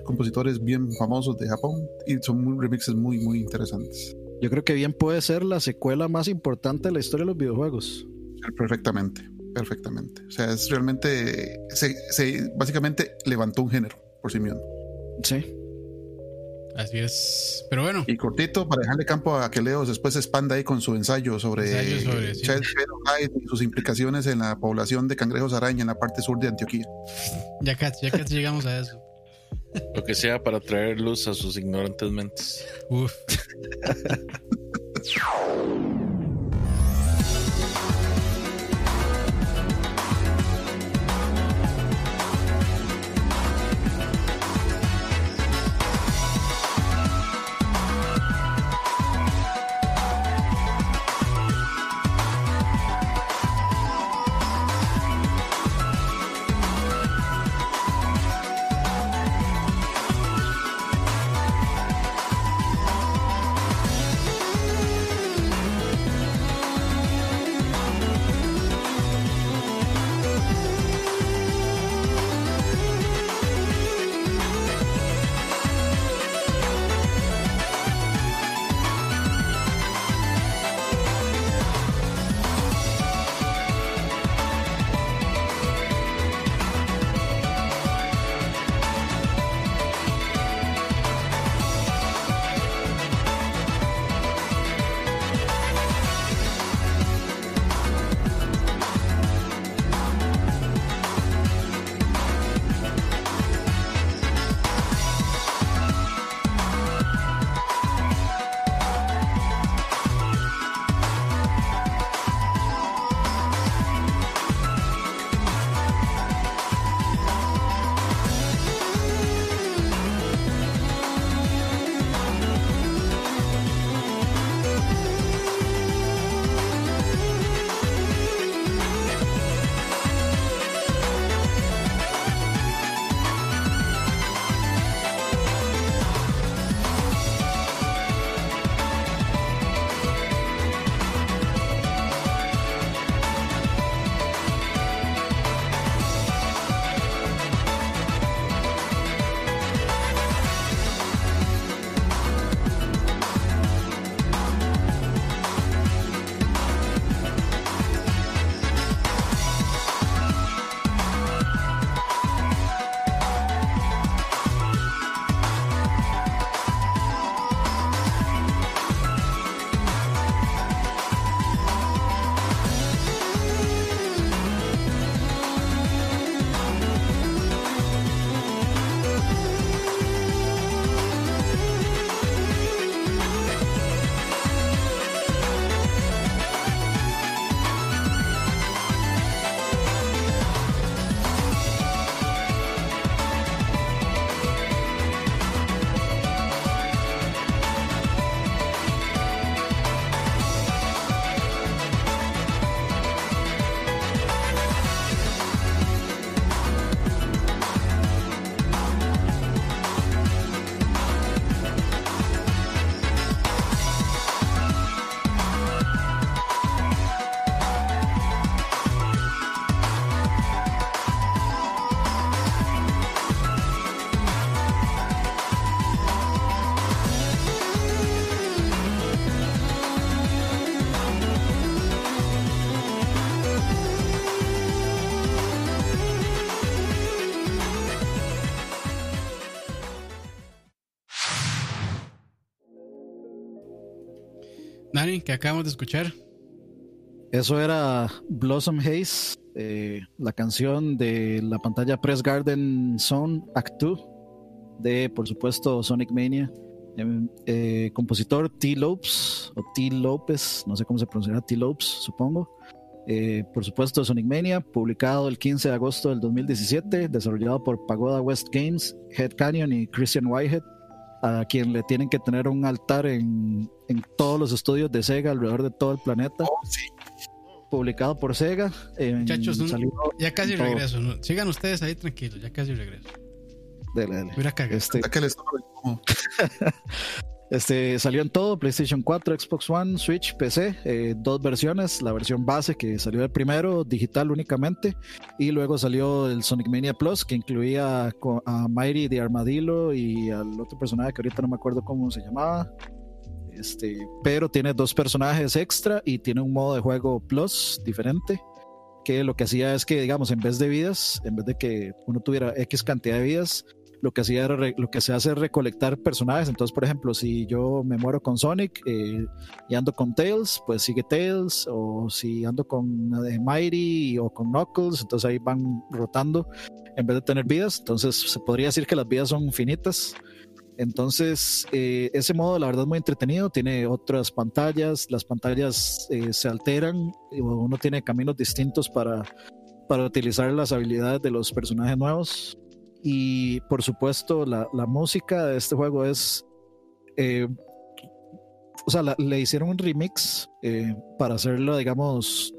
compositores bien famosos de Japón y son muy, remixes muy, muy interesantes. Yo creo que bien puede ser la secuela más importante de la historia de los videojuegos. Perfectamente, perfectamente. O sea, es realmente, se, se- básicamente levantó un género por sí mismo. Sí. Así es. Pero bueno, Y cortito, para dejarle campo a que Leo después se expanda ahí con su ensayo sobre, Ensayo sobre, sí. Y sus implicaciones en la población de cangrejos araña en la parte sur de Antioquía. ya casi, ya casi llegamos a eso. Lo que sea para traer luz a sus ignorantes mentes. Uf.「Que acabamos de escuchar. Eso era Blossom Haze, eh, la canción de la pantalla Press Garden Zone Act 2 de, por supuesto, Sonic Mania. Em, eh, compositor T. Lopes o T. López, no sé cómo se pronunciará, T. Lopes, supongo. Eh, por supuesto, Sonic Mania, publicado el 15 de agosto del 2017, desarrollado por Pagoda West Games, Head Canyon y Christian Whitehead, a quien le tienen que tener un altar en, en todos los estudios de Sega alrededor de todo el planeta. Oh, sí. Publicado por Sega. en- Muchachos, un- salió- ya casi regreso. ¿no? Sigan ustedes ahí tranquilos, ya casi regreso. Dele, dele. Mira. Este, Este salió en todo, PlayStation 4, Xbox One, Switch, PC, eh, dos versiones, la versión base que salió el primero, digital únicamente, y luego salió el Sonic Mania Plus, que incluía a Mighty de Armadillo y al otro personaje que ahorita no me acuerdo cómo se llamaba. Este, pero tiene dos personajes extra y tiene un modo de juego Plus diferente, que lo que hacía es que, digamos, en vez de vidas, en vez de que uno tuviera X cantidad de vidas, lo que era lo que se hace es recolectar personajes. Entonces, por ejemplo, si yo me muero con Sonic eh, y ando con Tails, pues sigue Tails. O si ando con eh, Mighty o con Knuckles, entonces ahí van rotando en vez de tener vidas. Entonces, se podría decir que las vidas son finitas. Entonces, eh, ese modo la verdad es muy entretenido, tiene otras pantallas, las pantallas eh, se alteran, uno tiene caminos distintos para, para utilizar las habilidades de los personajes nuevos. Y por supuesto, la, la música de este juego es. eh, o sea, le hicieron un remix eh, para hacerlo, digamos,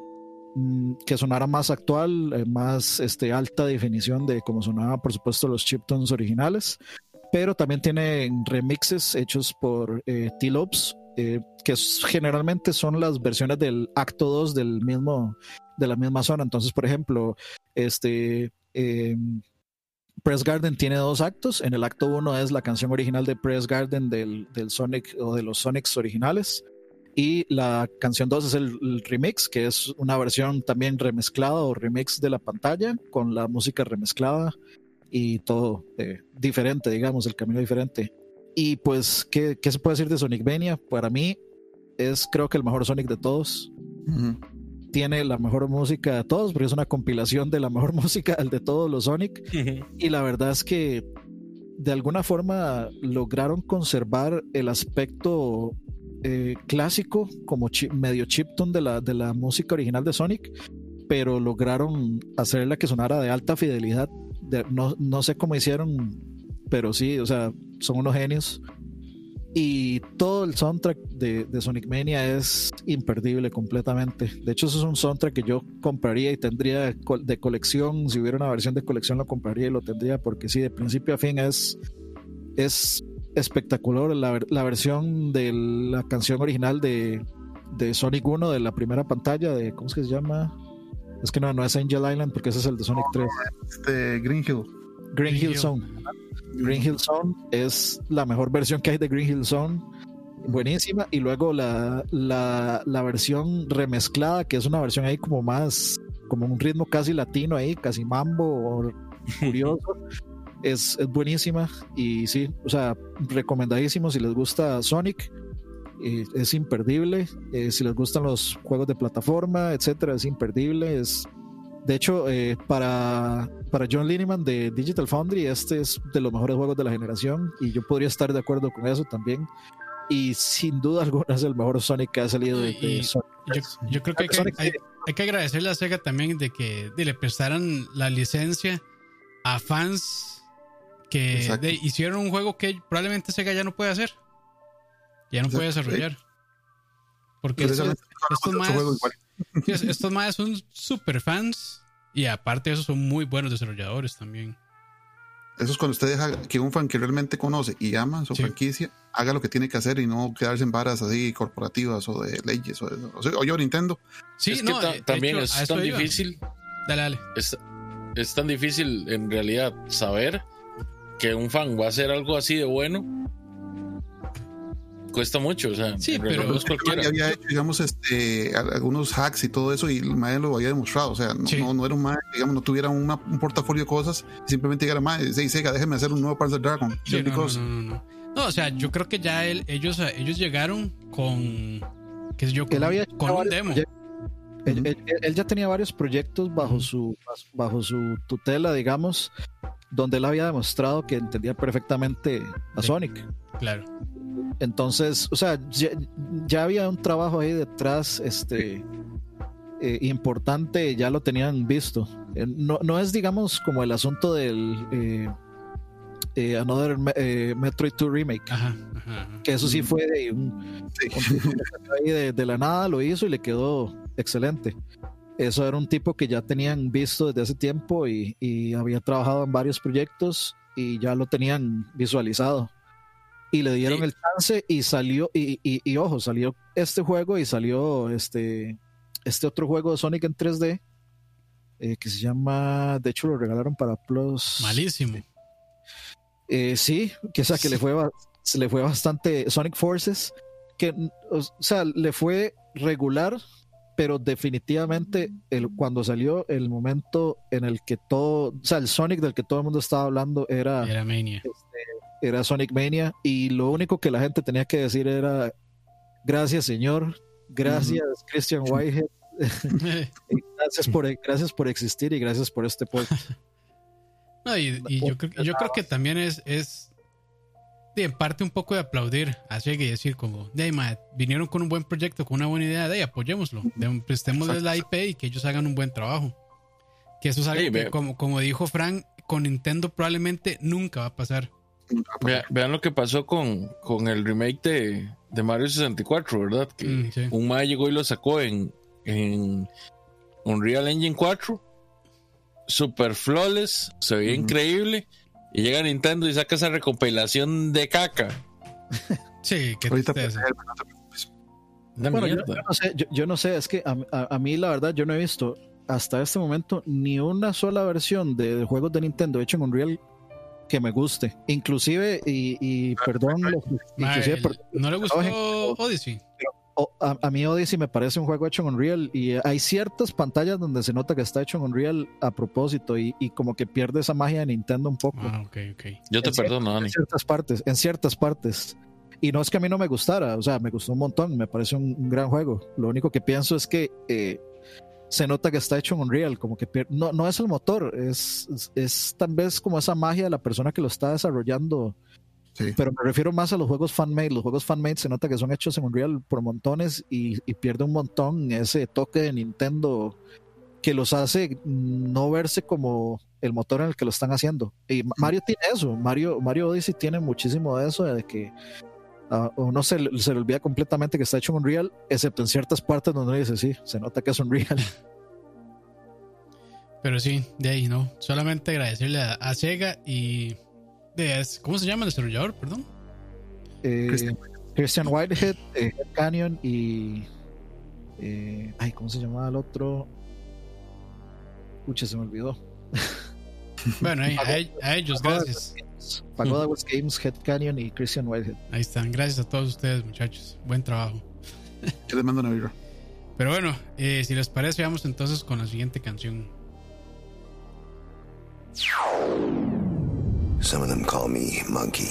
mm, que sonara más actual, eh, más este, alta definición de cómo sonaban, por supuesto, los chiptones originales. Pero también tiene remixes hechos por T-Lopes, eh, que generalmente son las versiones del acto 2 del mismo, de la misma zona. Entonces, por ejemplo, este. em, Press Garden tiene dos actos. En el acto uno es la canción original de Press Garden del, del Sonic o de los Sonics originales. Y la canción 2 es el, remix, que es una versión también remezclada o remix de la pantalla con la música remezclada y todo eh, diferente, digamos, el camino diferente. Y pues, ¿qué, ¿qué se puede decir de Sonic Mania? Para mí es creo que el mejor Sonic de todos Ujú. Tiene la mejor música de todos, porque es una compilación de la mejor música de todos los Sonic. Y la verdad es que de alguna forma lograron conservar el aspecto eh, clásico, como medio chiptune de la, de la música original de Sonic, pero lograron hacerla que sonara de alta fidelidad. De- no, no sé cómo hicieron, pero sí, o sea, son unos genios. Y todo el soundtrack de, Sonic Mania es imperdible completamente. De hecho, eso es un soundtrack que yo compraría y tendría de colección. Si hubiera una versión de colección, lo compraría y lo tendría porque sí, de principio a fin es, es espectacular. La, la versión de la canción original de, de Sonic 1, de la primera pantalla, de ¿cómo es que se llama? Es que no, no es Angel Island porque ese es el de Sonic 3. Este Green Hill. Green Hill Hill. Zone. Green Hill Zone es la mejor versión que hay de Green Hill Zone. Buenísima. Y luego la, la, la versión remezclada, que es una versión ahí como más, como un ritmo casi latino ahí, casi mambo o curioso. es, es buenísima. Y sí, o sea, recomendadísimo si les gusta Sonic. eh, es imperdible. Eh, si les gustan los juegos de plataforma, etcétera, es imperdible. Es de hecho, eh, para, para John Lineman de Digital Foundry, este es de los mejores juegos de la generación y yo podría estar de acuerdo con eso también. Y sin duda alguna es el mejor Sonic que ha salido de, de Sonic. Yo, yo creo que hay, que hay- hay que agradecerle a Sega también de que de, le prestaran la licencia a fans que de- hicieron un juego que probablemente Sega ya no puede hacer. Ya no puede desarrollar. Porque estos, estos otro estos maes son super fans y aparte de eso son muy buenos desarrolladores también. Eso es cuando usted deja que un fan que realmente conoce y ama su Sí. franquicia haga lo que tiene que hacer y no quedarse en varas así corporativas o de leyes o, de- o sea, o yo Nintendo. Sí, es no, que ta- eh, también hecho, es tan iba. difícil, Dale, dale. es, es tan difícil en realidad saber que un fan va a hacer algo así de bueno. Cuesta mucho, o sea, Sí, pero- no es cualquiera. Ya había hecho, digamos, este, algunos hacks y todo eso y el mae lo había demostrado. O sea, no, Sí. no, no era un mae, digamos, no tuviera una- un portafolio de cosas, simplemente dijera, mae, sí, Sega, déjeme hacer un nuevo Panzer Dragon. Sí, Just no, no, no, no, no. No, o sea, yo creo que ya él- ellos, ellos llegaron con, qué sé yo, con, Él había con un demo. Él, él- él ya tenía varios proyectos bajo su bajo su tutela, digamos, donde él había demostrado que entendía perfectamente a Sí. Sonic. Claro. Entonces, o sea, ya, ya había un trabajo ahí detrás, este eh, importante, ya lo tenían visto. Eh, No, no es, digamos, como el asunto del eh, Another Me- Metroid 2 Remake, Ajá, ajá, ajá. que eso sí fue de un, Sí. de, de la nada, lo hizo y le quedó excelente. Eso era un tipo que ya tenían visto desde hace tiempo y, y había trabajado en varios proyectos y ya lo tenían visualizado. Y le dieron Sí. el chance y salió, y, y- y ojo, salió este juego y salió este, este otro juego de Sonic en 3D eh, que se llama, de hecho lo regalaron para Plus. Malísimo. Eh, sí, que, o sea, que le, fue, se le fue bastante Sonic Forces, que o sea, le fue regular, pero definitivamente el, cuando salió el momento en el que todo, o sea, el Sonic del que todo el mundo estaba hablando era, Era Mania. Era Sonic Mania y lo único que la gente tenía que decir era gracias señor, gracias Christian Whitehead, gracias por, gracias por existir y gracias por este port. No, y, y yo, creo, yo creo que también es, es de, en parte un poco de aplaudir a Sega y decir como, de vinieron con un buen proyecto, con una buena idea, de ahí, apoyémoslo, de, prestémosles la IP y que ellos hagan un buen trabajo. Que eso es algo Sí, que, ve- como, como dijo Frank, con Nintendo probablemente nunca va a pasar. Vea- vean lo que pasó con, con el remake de, de Mario 64, ¿verdad? Que Mm, sí. un mae llegó y lo sacó en, en Unreal Engine 4. Super flawless, se veía increíble. Y llega Nintendo y saca esa recompilación de caca. Sí, qué Ahorita te Bueno, yo, yo no sé, yo, yo no sé, es que a, a- a mí la verdad yo no he visto hasta este momento ni una sola versión de juegos de Nintendo hecho en Unreal que me guste. Inclusive, y, y perdón, lo- Mae, inclusive, el- ¿No le gustó Odyssey? o- a, a mí Odyssey me parece un juego hecho en Unreal y hay ciertas pantallas donde se nota que está hecho en Unreal a propósito y, y como que pierde esa magia de Nintendo un poco. Ah, ok, ok. Yo te en perdono, Dani. En ciertas partes, en ciertas partes. Y no es que a mí no me gustara, o sea, me gustó un montón, me parece un, un gran juego. Lo único que pienso es que eh, se nota que está hecho en Unreal, como que no, no es el motor, es, es, es tal vez como esa magia de la persona que lo está desarrollando. Sí. Pero me refiero más a los juegos fan-made. Los juegos fan-made se nota que son hechos en Unreal por montones y, y pierde un montón ese toque de Nintendo que los hace no verse como el motor en el que lo están haciendo. Y Ma- Mario tiene eso, Mario, Mario Odyssey tiene muchísimo de eso, de que a uno se, le- se le olvida completamente que está hecho en Unreal, excepto en ciertas partes donde uno dice, sí, se nota que es Unreal. Pero sí, de ahí no. Solamente agradecerle a, a Sega y. De, es- ¿Cómo se llama el desarrollador? Perdón. Eh, Christian. Christian Whitehead, eh, Canyon y... eh, ay, ¿cómo se llamaba el otro? Pucha, se me olvidó. Bueno, a ellos, gracias. Pagoda West Games, Head Canyon y Christian Whitehead. Ahí están. Gracias a todos ustedes, muchachos. Buen trabajo. Yo les mando una vibra. Pero bueno, eh, si les parece, vamos entonces con la siguiente canción. Some of them call me Monkey.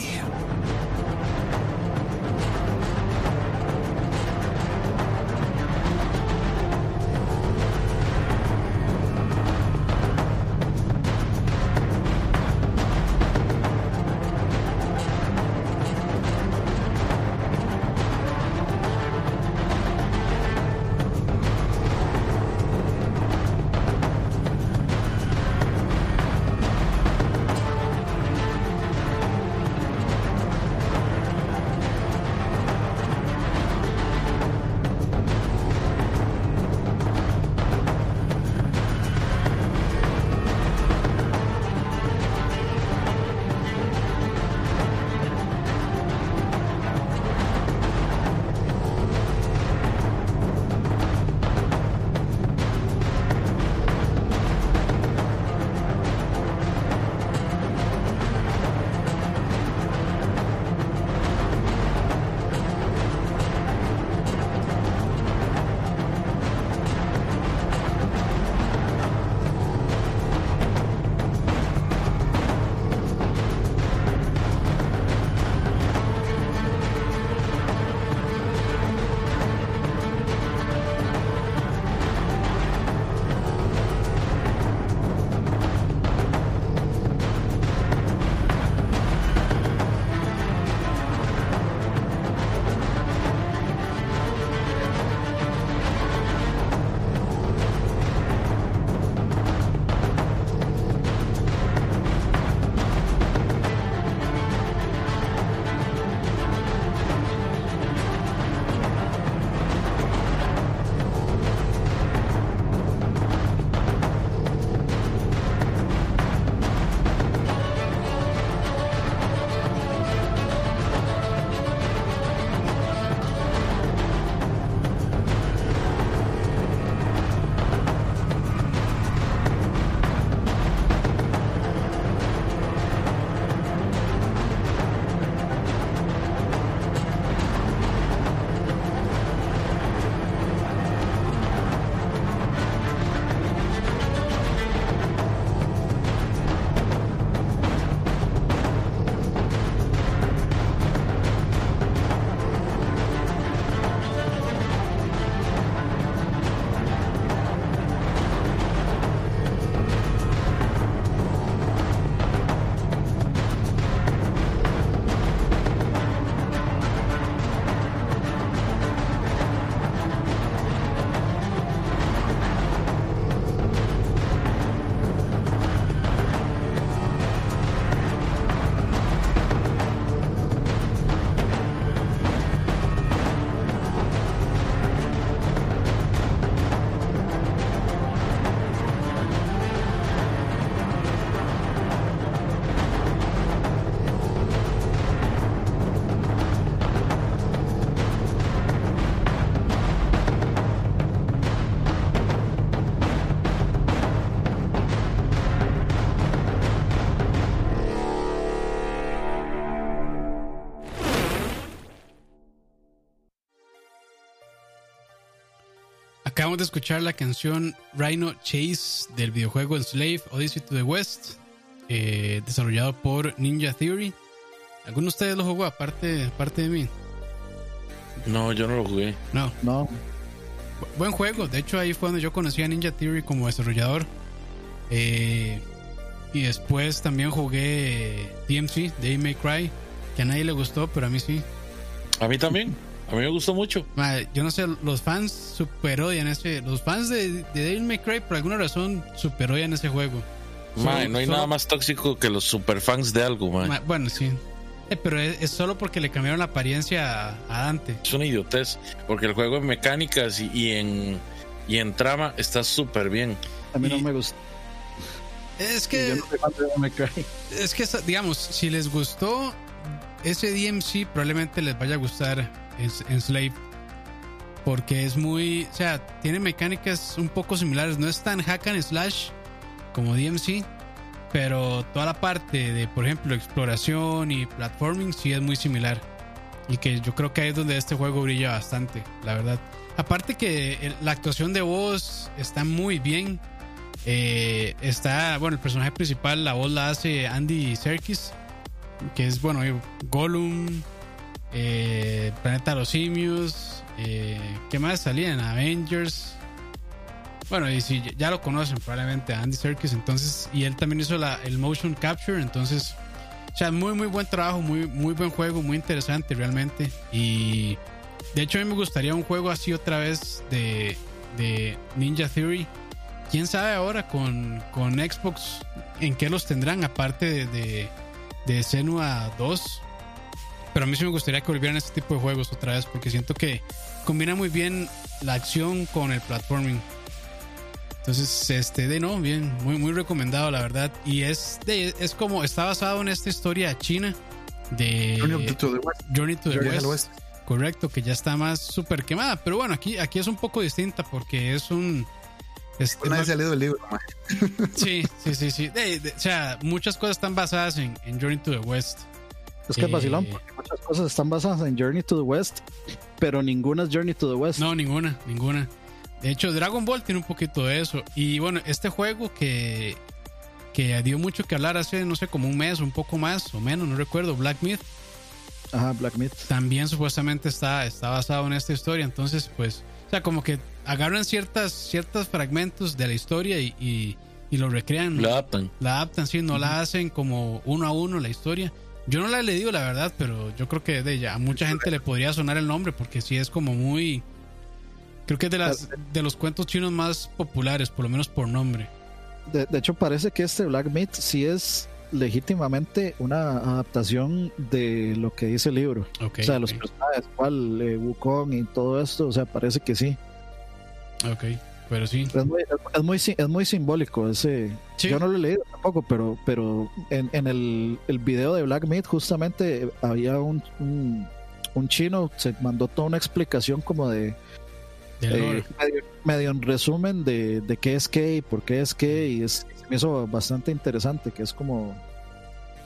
Acabamos de escuchar la canción Rhino Chase del videojuego Enslave Odyssey to the West, eh, desarrollado por Ninja Theory. ¿Alguno de ustedes lo jugó aparte, aparte de mí? No, yo no lo jugué. No. No, Bu- Buen juego. De hecho, ahí fue donde yo conocí a Ninja Theory como desarrollador. Eh, y después también jugué DMC, Day May Cry, que a nadie le gustó, pero a mí sí. A mí también. A mí me gustó mucho. Madre, yo no sé, los fans super odian ese. Los fans de, de Devil May Cry, por alguna razón, super odian ese juego. Solo- no hay solo- nada más tóxico que los superfans de algo, mae. Ma- Bueno, sí. Eh, pero es, es solo porque le cambiaron la apariencia a, a Dante. Es una idiotez. Porque el juego en mecánicas y, y en, y en trama está súper bien. a mí no me gusta. Es Yo que, no soy fan de Devil May Cry. es que, digamos, si les gustó ese DMC, probablemente les vaya a gustar Es- Enslave. Porque es muy. O sea, tiene mecánicas un poco similares. No es tan hack and slash como DMC. Pero toda la parte de, por ejemplo, exploración y platforming sí es muy similar. Y que yo creo que ahí es donde este juego brilla bastante, la verdad. Aparte que la actuación de voz está muy bien. Eh, está, bueno, el personaje principal, la voz la hace Andy Serkis, que es, bueno, Gollum, eh, Planeta de los Simios, eh, ¿qué más salían? Avengers. Bueno, y si ya lo conocen probablemente Andy Serkis, entonces, y él también hizo el motion capture, entonces, o sea, muy, muy buen trabajo, muy, muy buen juego, muy interesante realmente. Y de hecho, a mí me gustaría un juego así otra vez de, de Ninja Theory. Quién sabe ahora con, con Xbox en qué los tendrán, aparte de, de, de Senua 2. Pero a mí sí me gustaría que volvieran este tipo de juegos otra vez, porque siento que combina muy bien la acción con el platforming. Entonces, este, de no, bien, muy, muy recomendado, la verdad. Y es, de, es como, está basado en esta historia china de Journey to the West. Journey to the Journey West. Correcto, que ya está más súper quemada. Pero bueno, aquí, aquí es un poco distinta porque es un. es- es Nadie más- se ha leído el libro, mae. sí, sí, sí, sí. De- de- o sea, muchas cosas están basadas en, en Journey to the West. Es que es Eh, vacilón, porque muchas cosas están basadas en Journey to the West, pero ninguna es Journey to the West. No, ninguna, ninguna. De hecho, Dragon Ball tiene un poquito de eso. Y bueno, este juego que, que dio mucho que hablar hace, no sé, como un mes, un poco más o menos, no recuerdo, Black Myth, Ajá, Black Myth. también supuestamente está, está basado en esta historia. Entonces, pues, o sea, como que agarran ciertas, ciertos fragmentos de la historia y, y, y lo recrean. Lo adaptan. La adaptan, sí, no la hacen como uno a uno la historia. Yo no la he leído, la verdad, pero yo creo que de ella a mucha gente le podría sonar el nombre porque sí es como muy. Creo que es de, las, de los cuentos chinos más populares, por lo menos por nombre. De, de hecho, parece que este Black Myth sí es legítimamente una adaptación de lo que dice el libro. O sea, los ok, personajes, cuál, eh, Wukong y todo esto, o sea, parece que sí. ok, pero sí. Es muy, es muy, si- es muy simbólico ese. Sí. Yo no lo he leído tampoco, pero, pero en, en el, el video de Black Myth justamente había un, un, un chino, se mandó toda una explicación como de, eh, medio, medio en resumen de, de qué es qué y por qué es qué, y es, se me hizo bastante interesante, que es como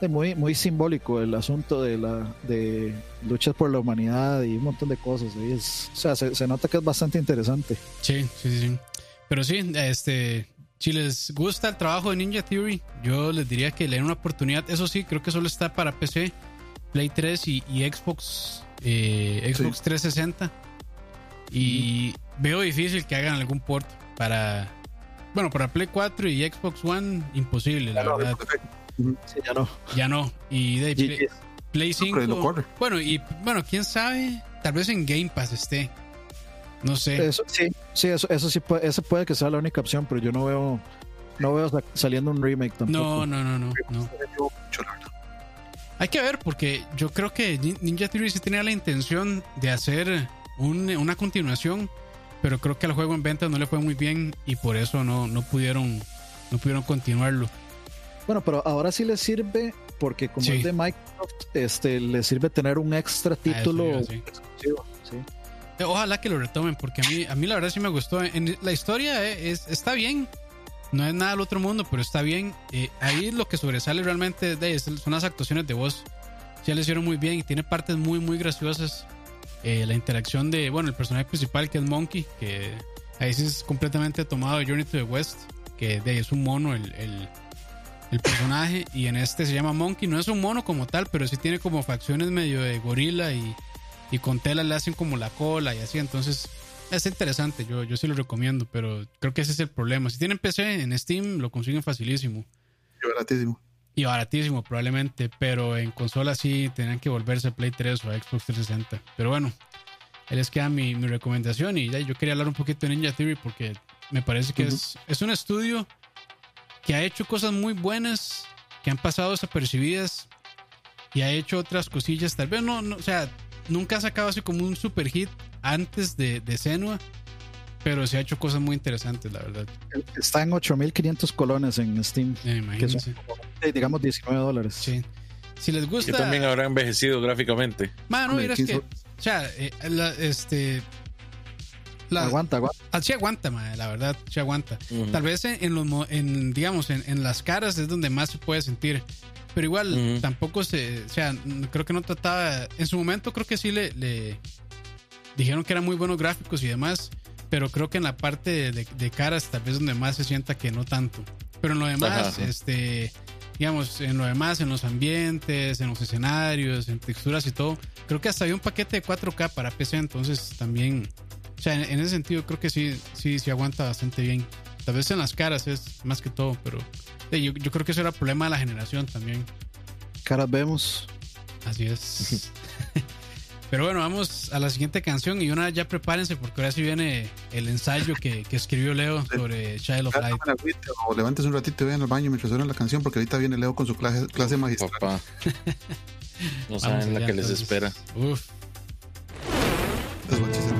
eh, muy, muy simbólico el asunto de la de luchas por la humanidad y un montón de cosas. es, o sea, se, se nota que es bastante interesante. Sí, sí, sí. Pero sí, este. Si les gusta el trabajo de Ninja Theory, yo les diría que le den una oportunidad. Eso sí, creo que solo está para PC, Play 3 y, y Xbox, eh, Xbox 360. Y veo difícil que hagan algún port para. Bueno, para Play 4 y Xbox One, imposible, la No, verdad. Sí, ya no. Ya no. Y de Play. Play 5. pero lo corre. Bueno, y bueno, quién sabe, tal vez en Game Pass esté. No sé. Eso sí, sí, eso, eso sí puede, ese puede que sea la única opción, pero yo no veo, no veo sa- saliendo un remake tampoco. No, no, no, no. Hay que ver, porque yo creo que Nin- Ninja Theory sí tenía la intención de hacer un- una continuación, pero creo que al juego en venta no le fue muy bien y por eso no, no pudieron no pudieron continuarlo. Bueno, pero ahora sí le sirve porque como Sí. es de Microsoft, este, le sirve tener un extra título iba, sí. exclusivo. sí. Ojalá que lo retomen, porque a mí, a mí la verdad sí me gustó. En, la historia eh, es, está bien, no es nada del otro mundo, pero está bien. Eh, ahí lo que sobresale realmente de, son las actuaciones de voz. Ya le hicieron muy bien y tiene partes muy, muy graciosas. Eh, la interacción de, bueno, el personaje principal que es Monkey, que Ahí sí es completamente tomado de Journey to the West, que de es un mono el, el, el personaje. Y en este se llama Monkey. No es un mono como tal, pero sí tiene como facciones medio de gorila y, y con tela le hacen como la cola y así. Entonces es interesante, yo, yo sí lo recomiendo, pero creo que ese es el problema. Si tienen PC en Steam, lo consiguen facilísimo. Y baratísimo. Y baratísimo probablemente, pero en consola sí tenían que volverse a Play 3 o a Xbox 360. Pero bueno, les queda mi, mi recomendación y ya yo quería hablar un poquito de Ninja Theory porque me parece que es, es un estudio que ha hecho cosas muy buenas, que han pasado desapercibidas y ha hecho otras cosillas. Tal vez no, no o sea, nunca ha sacado así como un super hit antes de, de Senua, pero sí ha hecho cosas muy interesantes, la verdad. Está en 8500 colones en Steam, Eh, que son digamos 19 dólares. Sí. Si les Que gusta. también habrá envejecido gráficamente. Mano, mira, es 15 que. O sea, eh, la- este. La, Aguanta, aguanta. Ah, sí aguanta, madre, la verdad, sí aguanta. Ujú. Tal vez en, en los, mo- en, digamos, en, en las caras es donde más se puede sentir. Pero igual tampoco se, o sea, creo que no trataba, en su momento creo que sí le, le dijeron que eran muy buenos gráficos y demás, pero creo que en la parte de, de- de caras tal vez donde más se sienta que no tanto. Pero en lo demás, Ajá, ajá. este, digamos, en lo demás, en los ambientes, en los escenarios, en texturas y todo, creo que hasta había un paquete de 4K para PC, entonces también, o sea, en, en ese sentido creo que sí, sí, sí aguanta bastante bien. Tal vez en las caras es más que todo, pero eh, yo, yo creo que eso era problema de la generación también. Caras vemos. Así es. Pero bueno, vamos a la siguiente canción y una ya prepárense porque ahora sí viene el ensayo que, que escribió Leo sobre Child of Light. Tomen agüita O levántese un ratito y vean al baño mientras suena la canción, porque ahorita viene Leo con su clase, clase magistral. Papá. No saben la que les espera. Uf. Entonces,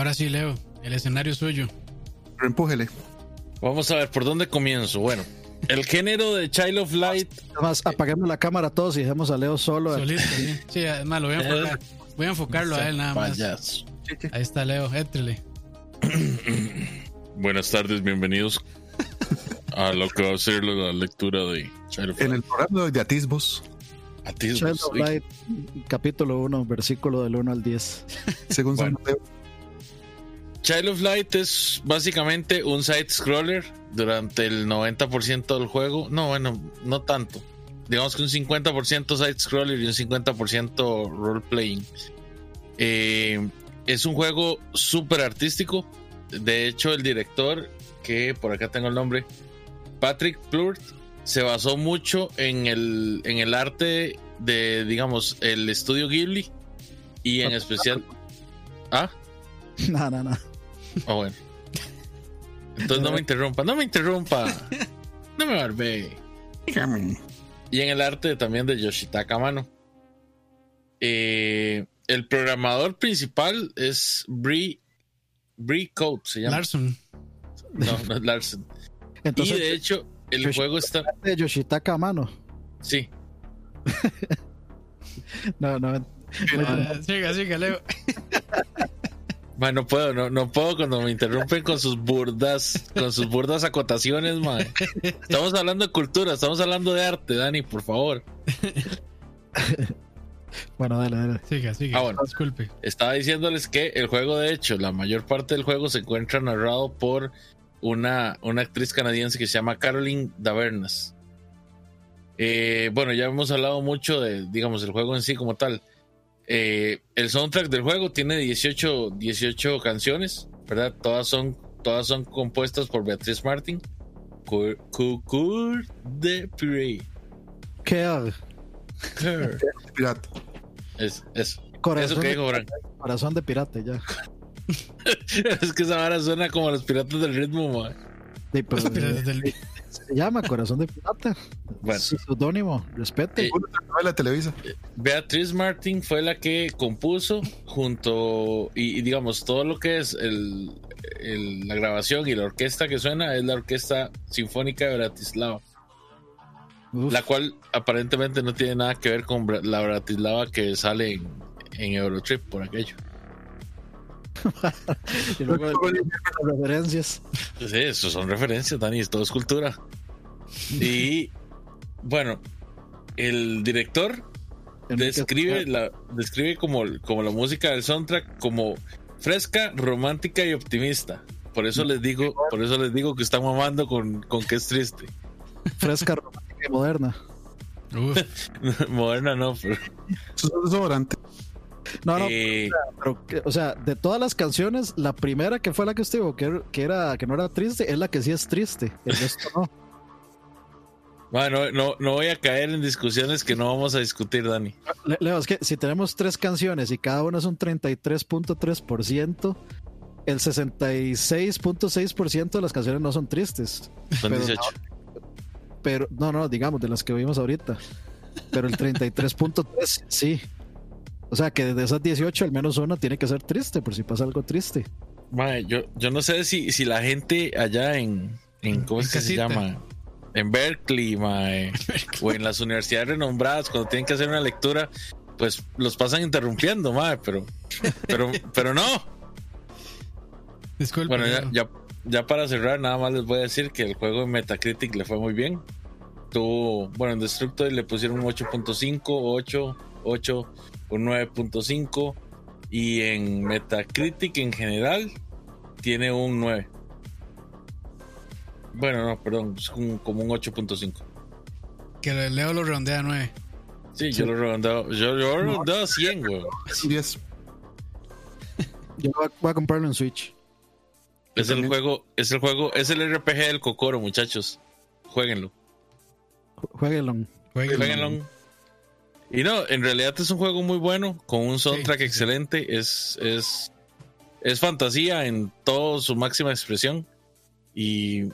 Ahora sí, Leo, el escenario es suyo. Pero empújele. Vamos a ver por dónde comienzo. Bueno, el género de Child of Light. Además, apaguemos la cámara todos y dejemos a Leo solo. Solito, sí. Sí, además lo voy a enfocar. Voy a enfocarlo a él nada más. Payaso. Ahí está Leo, éntrele. Buenas tardes, bienvenidos a lo que va a ser la lectura de Child of En Light. el programa de atisbos, Atisbos, Child of. Light, capítulo 1, versículo del 1 al 10. según San Bueno. Mateo. Child of Light es básicamente un side scroller durante el 90% del juego. No, bueno, no tanto. Digamos que un 50% side scroller y un 50% role playing. Eh, es un juego súper artístico. De hecho, el director, que por acá tengo el nombre, Patrick Plurt, se basó mucho en el, en el arte de, digamos, el estudio Ghibli y en especial. Ah, No, no, no. Ah, bueno. Entonces no me interrumpa, no me interrumpa. No me barbee. Y en el arte también de Yoshitaka Mano. Eh, el programador principal es Bree, Bree Code, se llama. Larson. No, no es Larson. Entonces, y de hecho, el Yoshi- juego está. de Yoshitaka mano. Sí, No, no. Siga, siga, Leo. Man, no puedo, no, no puedo cuando me interrumpen con sus burdas, con sus burdas acotaciones, man. Estamos hablando de cultura, estamos hablando de arte, Dani, por favor. Bueno, dale, dale. Siga, siga. Ah, bueno. Disculpe. Estaba diciéndoles que el juego, de hecho, la mayor parte del juego se encuentra narrado por una, una actriz canadiense que se llama Caroline Davernas. Eh, bueno, ya hemos hablado mucho de, digamos, el juego en sí como tal. Eh, el soundtrack del juego tiene 18, 18 canciones, ¿verdad? Todas son, todas son compuestas por Beatriz Martin. Cour de Piré. ¿Qué? Cour. Pirata. Es, eso. Corazón, Eso que dijo, Bran. corazón de pirata, ya. es que esa vara suena como los piratas del ritmo, man. Sí, pero, Pero desde el- se llama Corazón de Pirata. Bueno. Su seudónimo, respete. Eh, de Televisa. Beatriz Martin fue la que compuso junto y, y digamos todo lo que es el, el- la grabación y la orquesta que suena es la orquesta sinfónica de Bratislava, Uf, la cual aparentemente no tiene nada que ver con la Bratislava que sale en, en Eurotrip por aquello. Y luego las referencias. Sí, eso son referencias, Dani, todo es cultura. Y bueno, el director describe la describe como, como la música del soundtrack como fresca, romántica y optimista. Por eso les digo, por eso les digo que están mamando con, con que es triste. fresca, romántica y moderna. Uf, Moderna no, pero, Eso es desodorante. No, no, eh, pero, o sea, de todas las canciones, la primera que fue la que usted dijo que, er- que era que no era triste, es la que sí es triste. El resto no. bueno, no, no voy a caer en discusiones que no vamos a discutir, Dani. Le- Leo, es que si tenemos tres canciones y cada una es un 33.3%, el 66.6% de las canciones no son tristes. Son Pero 18. Pero, no, no, digamos, de las que vimos ahorita. Pero el 33.3, sí. O sea que de esas 18, al menos una tiene que ser triste, por si pasa algo triste. Mae, yo, yo no sé si, si la gente allá en, en ¿cómo es que se llama? En Berkeley, mae, o en las universidades renombradas, cuando tienen que hacer una lectura, pues los pasan interrumpiendo, mae, pero, pero, pero no. disculpe. Bueno, ya, ya, ya para cerrar, nada más les voy a decir que el juego en Metacritic le fue muy bien. Tuvo, bueno, en Destructoid le pusieron un 8.5, 8, 8, un 9.5 y en Metacritic en general tiene un 9. Bueno, no, perdón, es un- como un 8.5. Que Leo lo redondea a 9. Sí, yo lo redondeo, yo, yo lo redondeo a 100, güey. Es un 10. Yo voy a, voy a comprarlo en Switch. Es el juego, es el juego, es el RPG del Cocoro, muchachos. Jueguenlo. Ju- Jueguenlo. Jueguenlo. Y no, en realidad es un juego muy bueno, con un soundtrack sí, sí. excelente. Es, es, es fantasía en toda su máxima expresión. Y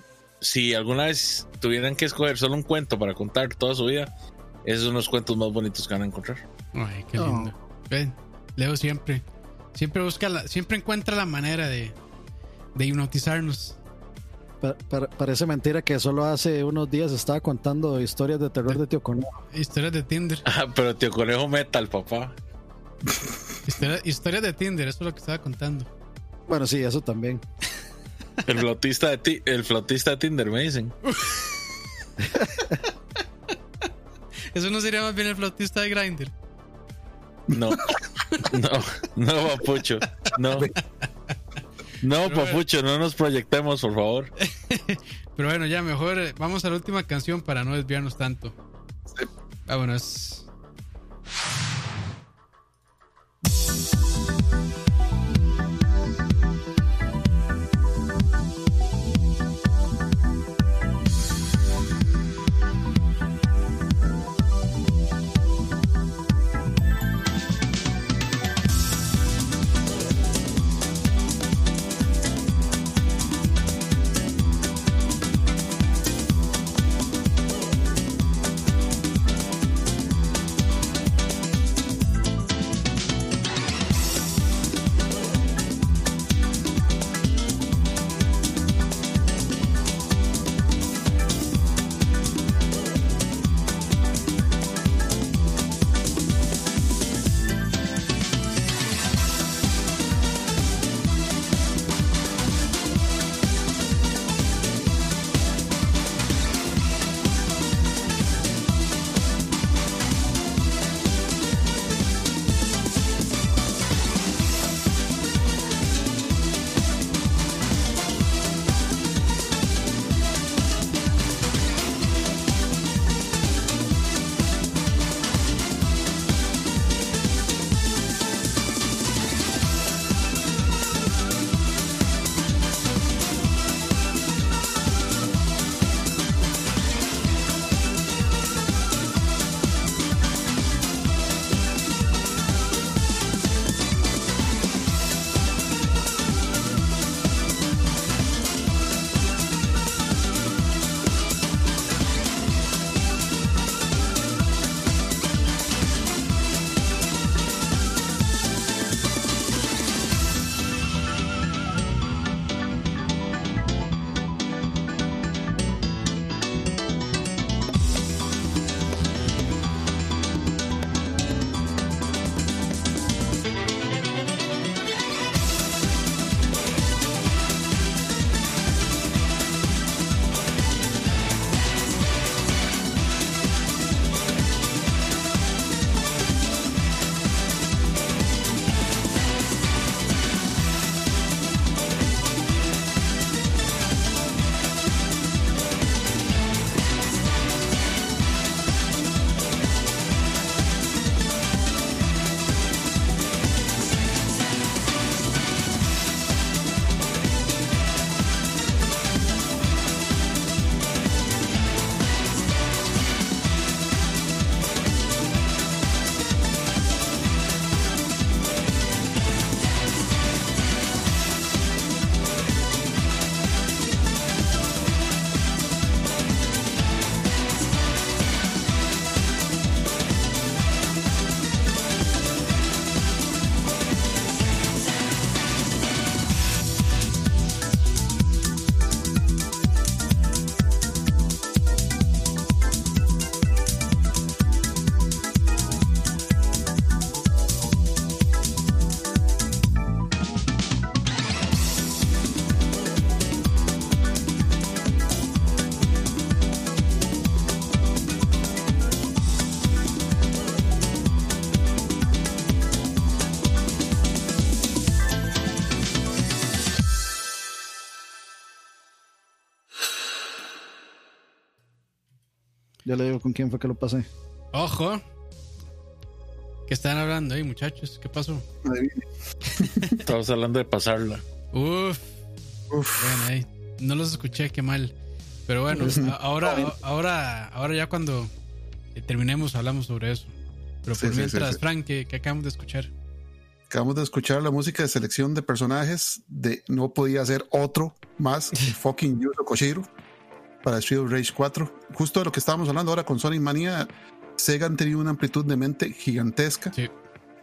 si alguna vez tuvieran que escoger solo un cuento para contar toda su vida, esos son los cuentos más bonitos que van a encontrar. Ay, qué Oh. lindo. Ven, Leo siempre. Siempre busca la, siempre encuentra la manera de, de hipnotizarnos. Pa- pa- parece mentira que solo hace unos días estaba contando historias de terror de Tío Conejo. Historias de Tinder. Ah, pero tío conejo metal, papá. Historia- historias de Tinder, eso es lo que estaba contando. Bueno, sí, eso también. El flautista de, ti- el flautista de Tinder, me dicen. Eso no sería más bien el flautista de Grindr. No, no, no, papucho. No. No, papucho, no nos proyectemos, por favor. Pero bueno, ya mejor eh, vamos a la última canción para no desviarnos tanto. Vámonos. Ya le digo con quién fue que lo pasé. Ojo. ¿Qué están hablando ahí, muchachos? ¿Qué pasó? Estamos hablando de pasarla. Uf. Bueno, ahí. No los escuché, qué mal. Pero bueno, ahora, ahora, ahora ya cuando eh, terminemos hablamos sobre eso. Pero por sí, mientras, sí, sí. Frank, ¿qué, qué acabamos de escuchar? Acabamos de escuchar la música de selección de personajes de No podía ser otro más, el fucking Yuzo Koshiro para Street of Rage 4. Justo de lo que estábamos hablando ahora con Sonic Mania, Sega han tenido una amplitud de mente gigantesca. Sí.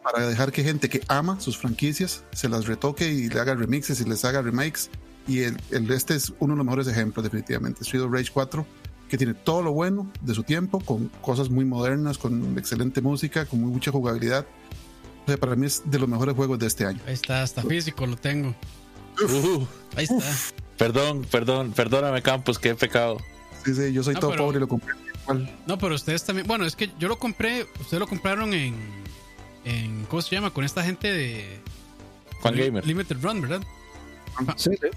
para dejar que gente que ama sus franquicias se las retoque y le haga remixes y les haga remakes. Y el, el- este es uno de los mejores ejemplos, definitivamente. Street of Rage 4, que tiene todo lo bueno de su tiempo, con cosas muy modernas, con excelente música, con muy mucha jugabilidad. O sea, para mí es de los mejores juegos de este año. Ahí está, hasta físico lo tengo. Uh, Ahí está. Perdón, perdón, perdóname, Campos, que he pecado. Sí, sí, yo soy Ah, todo pero- pobre y lo compré igual. No, pero ustedes también. Bueno, es que yo lo compré. Ustedes lo compraron en. en ¿Cómo se llama? Con esta gente de. Juan Gamer. Limited Run, ¿verdad? Sí, sí.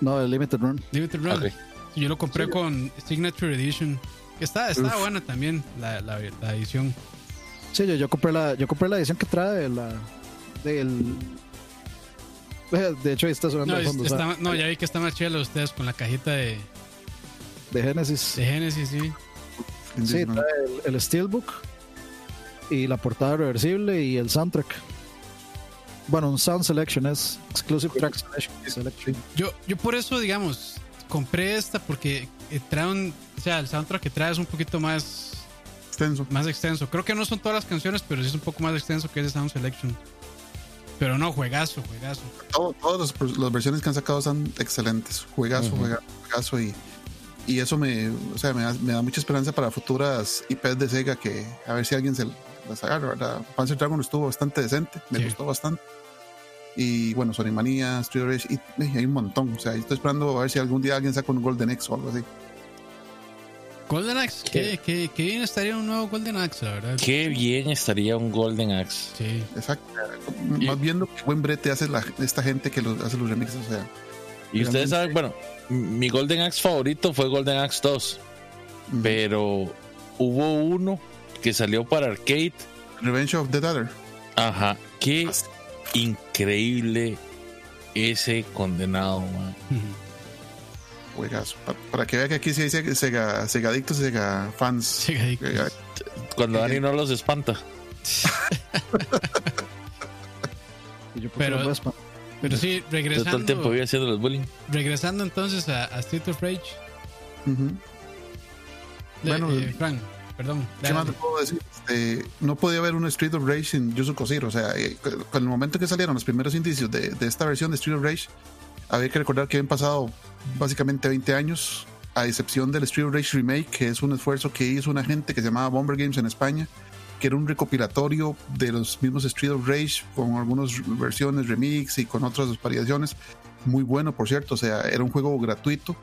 No, el Limited Run. Limited Run. Yo lo compré con Signature Edition. Que está, está Uf. buena también la, la, la edición. Sí, yo, yo compré la, yo compré la edición que trae la del de hecho ahí está sonando No, es- fondo, está- no, ya vi que está más chela ustedes con la cajita de, de Genesis. de Genesis, sí. Sí, trae el, el Steelbook y la portada reversible y el soundtrack. Bueno, un sound selection es exclusive track selection. selection. Yo, yo por eso, digamos, compré esta porque eh, trae un. O sea, el soundtrack que trae es un poquito más, Extenso. más extenso. Creo que no son todas las canciones, pero sí es un poco más extenso que ese Sound Selection. Pero no, juegazo, juegazo. Todo- todas las, las versiones que han sacado son excelentes. Juegazo, juega- juegazo. Y, y eso me, o sea, me, da, me da mucha esperanza para futuras IPs de Sega que a ver si alguien se las agarra. ¿verdad? Panzer Dragon estuvo bastante decente, me Sí. gustó bastante. Y bueno, Sonic Mania, Street Rage, y, y hay un montón. O sea, estoy esperando a ver si algún día alguien saca un Golden X o algo así. Golden Axe, qué, qué, qué bien estaría un nuevo Golden Axe, la verdad. Qué bien estaría un Golden Axe. Sí. Exacto. Y- Más bien lo que buen brete hace la, esta gente que los, hace los remixes. O sea, Y ustedes saben, bueno, mi Golden Axe favorito fue Golden Axe 2, mm, pero hubo uno que salió para arcade. Revenge of the Dadder. Ajá, qué increíble ese condenado, man. Juegazo. Para, que vea que aquí sí hay Sega, Sega, Sega adictos y Sega fans. Sega adictos. Eh, Cuando Dani no los espanta. Yo Pero- pero, sí, Yo todo el regresando, tiempo voy haciendo los bullying. regresando entonces a, a Street of Rage. Le- Bueno, eh, Frank, perdón. ¿Qué más te puedo decir? Este, no podía haber un Street of Rage sin Yuzo Koshiro. O sea, eh, con el momento que salieron los primeros indicios de, de esta versión de Street of Rage, había que recordar que habían pasado básicamente 20 años, a excepción del Street Rage Remake, que es un esfuerzo que hizo una gente que se llamaba Bomber Games en España, que era un recopilatorio de los mismos Street of Rage, con algunas versiones remix y con otras variaciones. Muy bueno, por cierto. O sea, era un juego gratuito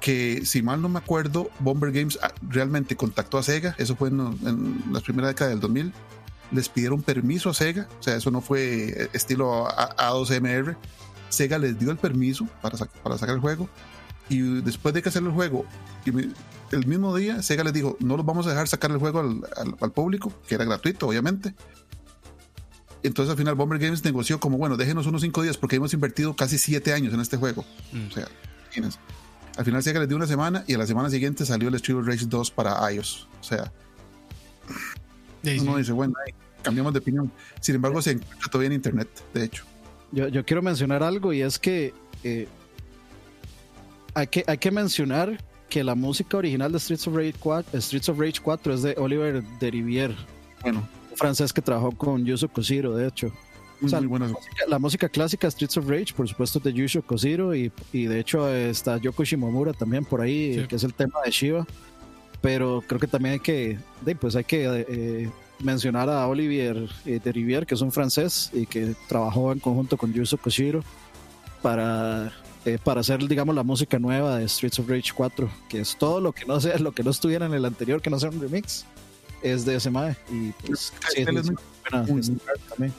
que si mal no me acuerdo, Bomber Games ah, realmente contactó a Sega, eso fue en, en la primera década del 2000, les pidieron permiso a Sega, o sea, eso no fue estilo A- A2MR, Sega les dio el permiso para, sac- para sacar el juego y después de que hacer el juego, el mismo día Sega les dijo, no los vamos a dejar sacar el juego al, al- al público, que era gratuito, obviamente. Entonces al final Bomber Games negoció como, bueno, déjenos unos cinco días porque hemos invertido casi siete años en este juego. Mm. O sea, imagínense. Al final Sega les dio una semana y a la semana siguiente salió el Street of Rage 2 para iOS. O sea, uno dice, bueno, cambiamos de opinión. Sin embargo, se encuentra todavía en internet, de hecho. Yo, yo quiero mencionar algo y es que, eh, hay que hay que mencionar que la música original de Streets of Rage 4, Streets of Rage 4 es de Oliver Derivier, Bueno, un francés que trabajó con Yuzo Koshiro, de hecho. muy, O sea, muy buenas. La música clásica Streets of Rage, por supuesto, es de Yusho Koshiro y, y de hecho eh, está Yoko Shimomura también por ahí, Sí. que es el tema de Shiva. Pero creo que también hay que, pues hay que eh, mencionar a Olivier eh, de Rivière, que es un francés y que trabajó en conjunto con Yuzo Koshiro para, eh, para hacer, digamos, la música nueva de Streets of Rage 4, que es todo lo que no sea, lo que no estuviera en el anterior, que no sea un remix, es de ese mae. Y pues, sí, es muy- buena también.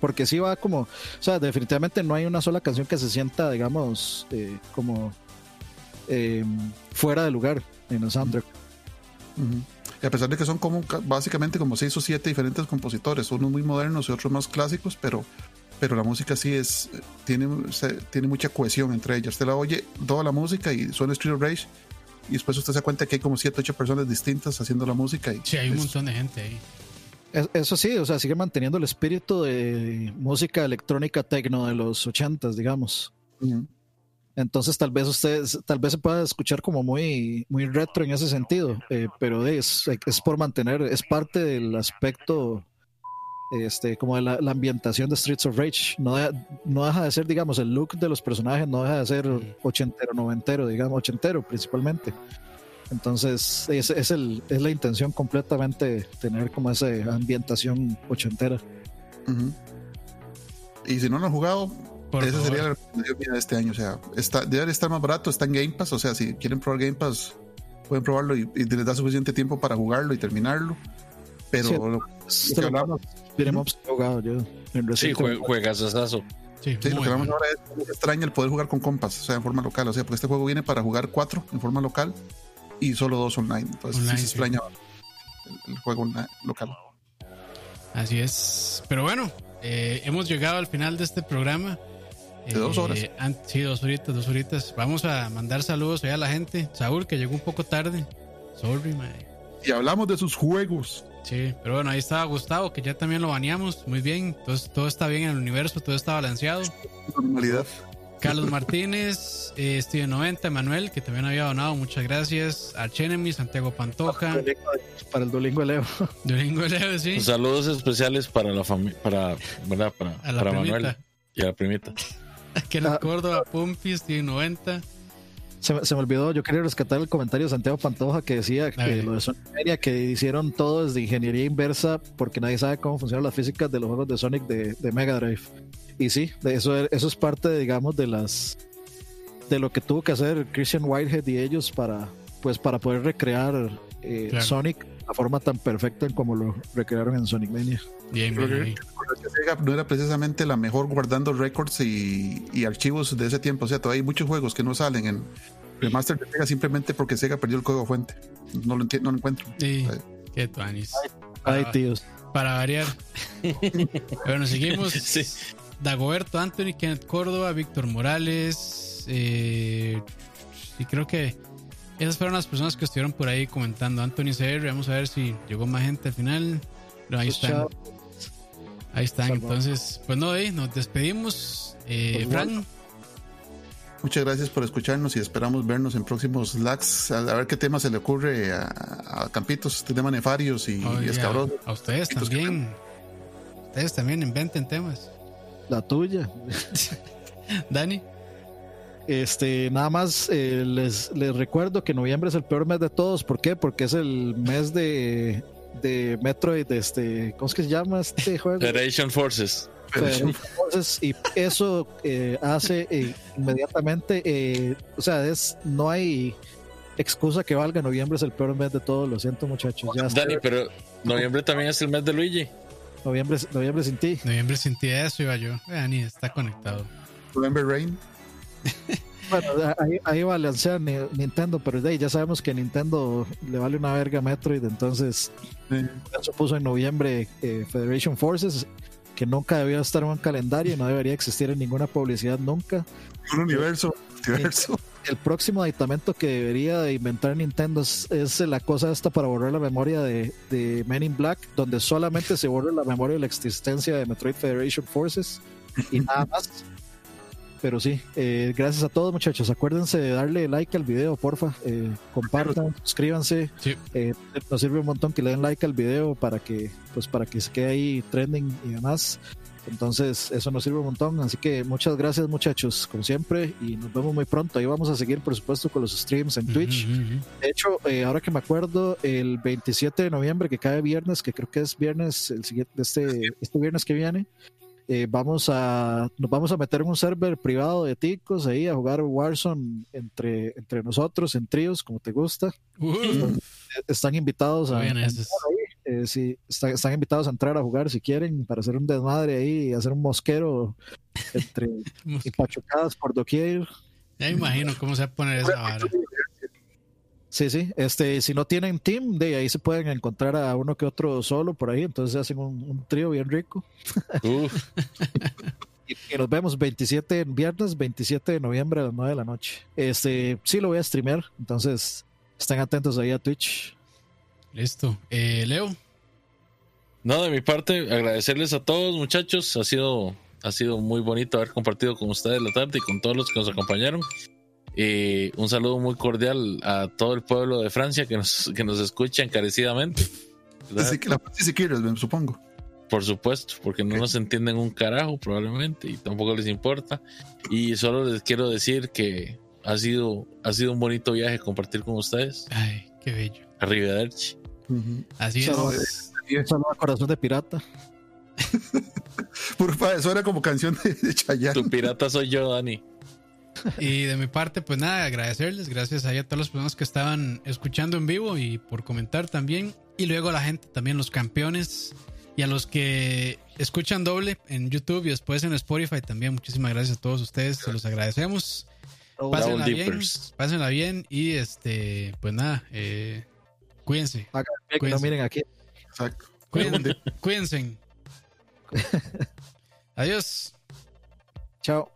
Porque sí va como, o sea, definitivamente no hay una sola canción que se sienta, digamos, eh, como eh, fuera de lugar en el soundtrack. Ujú. Y a pesar de que son como ca- básicamente como seis o siete diferentes compositores, unos muy modernos y otros más clásicos, pero, pero la música sí es, tiene, se- tiene mucha cohesión entre ellas. Usted la oye toda la música y suena Street of Rage, y después usted se da cuenta que hay como siete, ocho personas distintas haciendo la música. Y Sí, hay un es- montón de gente ahí. Es- Eso sí, o sea, sigue manteniendo el espíritu de música electrónica tecno de los ochentas, digamos. Ujú. Entonces tal vez ustedes, tal vez se pueda escuchar como muy, muy retro en ese sentido, eh, pero es, es por mantener, es parte del aspecto este, como de la, la ambientación de Streets of Rage. No, deja- no deja de ser, digamos, el look de los personajes, no deja de ser ochentero, noventero, digamos, ochentero principalmente. Entonces, es, es, el, es la intención completamente tener como esa ambientación ochentera. Y si no lo han jugado, Por esa favor. sería la recomendación mía de este año. O sea, está, debe estar más barato, está en Game Pass. O sea, si quieren probar Game Pass, pueden probarlo y, y les da suficiente tiempo para jugarlo y terminarlo. Pero Sí. lo, lo Es que hablamos, he jugado yo en Sí, Resident jue- Evil. juegazazazo. Sí, sí, lo que hablamos ahora es se extraña el poder jugar con compas, o sea, en forma local. O sea, porque este juego viene para jugar cuatro en forma local y solo dos online. Entonces, Online, sí se extraña el, el juego online- local. Así es. Pero bueno, eh, hemos llegado al final de este programa. De dos horas. an- sí, dos horitas, dos horitas. Vamos a mandar saludos ahí a la gente. Saúl, que llegó un poco tarde. Sorry, mae. Y hablamos de sus juegos. Sí, pero bueno, ahí estaba Gustavo, que ya también lo baneamos. Muy bien. Entonces, todo está bien en el universo, todo está balanceado. Normalidad. Carlos Martínez, eh, Steven 90, Manuel, que también había donado. Muchas gracias. Archenemy, Santiago Pantoja, Para el Duolingo de Leo. Domingo Leo, sí. Saludos especiales para la familia, para, ¿verdad? Para, A la para primita. Manuel y a la primita. Kenneth Ah. Córdoba, Pumpi, Steven 90. Se, me- se me olvidó, yo quería rescatar el comentario de Santiago Pantoja que decía que lo de Sonic Mania, que hicieron todo desde ingeniería inversa porque nadie sabe cómo funcionan las físicas de los juegos de Sonic de, de Mega Drive. Y sí, de eso, eso es parte, digamos, de las de lo que tuvo que hacer Christian Whitehead y ellos para pues para poder recrear eh, Claro. Sonic la forma tan perfecta en como lo recrearon en Sonic Mania. Bien, bien, no era precisamente la mejor guardando récords y, y archivos de ese tiempo. O sea, todavía hay muchos juegos que no salen en remaster de Sega simplemente porque Sega perdió el código fuente. No lo, enti- no lo encuentro. Sí, qué tuanis. Ay, Ah. tíos. Para variar. bueno, seguimos. Sí. Dagoberto Anthony, Kenneth Córdoba, Víctor Morales. eh, y creo que esas fueron las personas que estuvieron por ahí comentando. Anthony CR, vamos a ver si llegó más gente al final. Pero ahí están. Ahí están. Entonces, pues no, eh, nos despedimos. Eh, Pues Fran, Muchas gracias por escucharnos y esperamos vernos en próximos lags. A, ver qué tema se le ocurre a, a Campitos, este tema nefarios y, a, escabrosos. a ustedes que también. Ustedes también inventen temas. La tuya. Dani, Este, nada más eh, les, les recuerdo que noviembre es el peor mes de todos. ¿Por qué? Porque es el mes de, de Metroid, de este, ¿cómo es que se llama este juego? Federation Forces. Federation Forces, y eso eh, hace eh, inmediatamente, eh, o sea, es no hay excusa que valga. Noviembre es el peor mes de todos. Lo siento, muchachos. Ya está. Dani, pero noviembre también es el mes de Luigi. Noviembre, noviembre sin ti. noviembre sentí eso, iba yo. Dani está conectado. November Rain. Bueno, ahí, ahí Nintendo, pero de ahí ya sabemos que Nintendo le vale una verga a Metroid, entonces Eh, eso puso en noviembre eh, Federation Forces, que nunca debió estar en un calendario, no debería existir en ninguna publicidad nunca. un universo. universo. El próximo aditamento que debería de inventar Nintendo es, es la cosa esta para borrar la memoria de, de Men in Black, donde solamente se borra la memoria de la existencia de Metroid Federation Forces y nada más. Pero sí, eh, gracias a todos muchachos. Acuérdense de darle like al video, porfa. Eh, compartan, suscríbanse. Sí. Eh, nos sirve un montón que le den like al video para que, pues, para que se quede ahí trending y demás. Entonces, eso nos sirve un montón. Así que muchas gracias, muchachos, como siempre. Y nos vemos muy pronto. Ahí vamos a seguir, por supuesto, con los streams en Twitch. Ujú, ujú. De hecho, eh, ahora que me acuerdo, el 27 de noviembre, que cae viernes, que creo que es viernes, el siguiente, este, este viernes que viene, eh, vamos a, nos vamos a meter en un server privado de ticos ahí a jugar Warzone entre, entre nosotros, en tríos, como te gusta. Uh, Eh, Están invitados a, es- eh, sí, está- están invitados a entrar a jugar si quieren, para hacer un desmadre ahí y hacer un mosquero entre y pachucadas por doquier. Ya me imagino cómo se va a poner esa vara. Sí, sí. Este, si no tienen team, de ahí se pueden encontrar a uno que otro solo por ahí, entonces hacen un, un trío bien rico. Uf, Y, y nos vemos 27 en viernes, 27 de noviembre a las 9 de la noche. Este, sí lo voy a streamear, entonces estén atentos ahí a Twitch. Listo. Eh, Leo, no, de mi parte, agradecerles a todos, muchachos. Ha sido, ha sido muy bonito haber compartido con ustedes la tarde y con todos los que nos acompañaron. Y un saludo muy cordial a todo el pueblo de Francia que nos, que nos escucha encarecidamente. Así que la supongo. Por supuesto, porque no nos entienden un carajo probablemente y tampoco les importa. Y solo les quiero decir que ha sido, ha sido un bonito viaje compartir con ustedes. Ay, qué bello. Arrivederci. Ujú. Así Solo- es. Solo a corazón de pirata. Pa- Eso era como canción de, de Chayanne. Tu pirata soy yo, Dani. Y de mi parte, pues nada, agradecerles. Gracias ahí a todas las personas que estaban escuchando en vivo y por comentar también. Y luego a la gente, también los campeones y a los que escuchan doble en YouTube y después en Spotify también. Muchísimas gracias a todos ustedes, se los agradecemos. Pásenla Double bien, pásenla bien y este, pues nada, eh, cuídense, no miren aquí. Exacto. cuídense, cuídense. Adiós. Chao.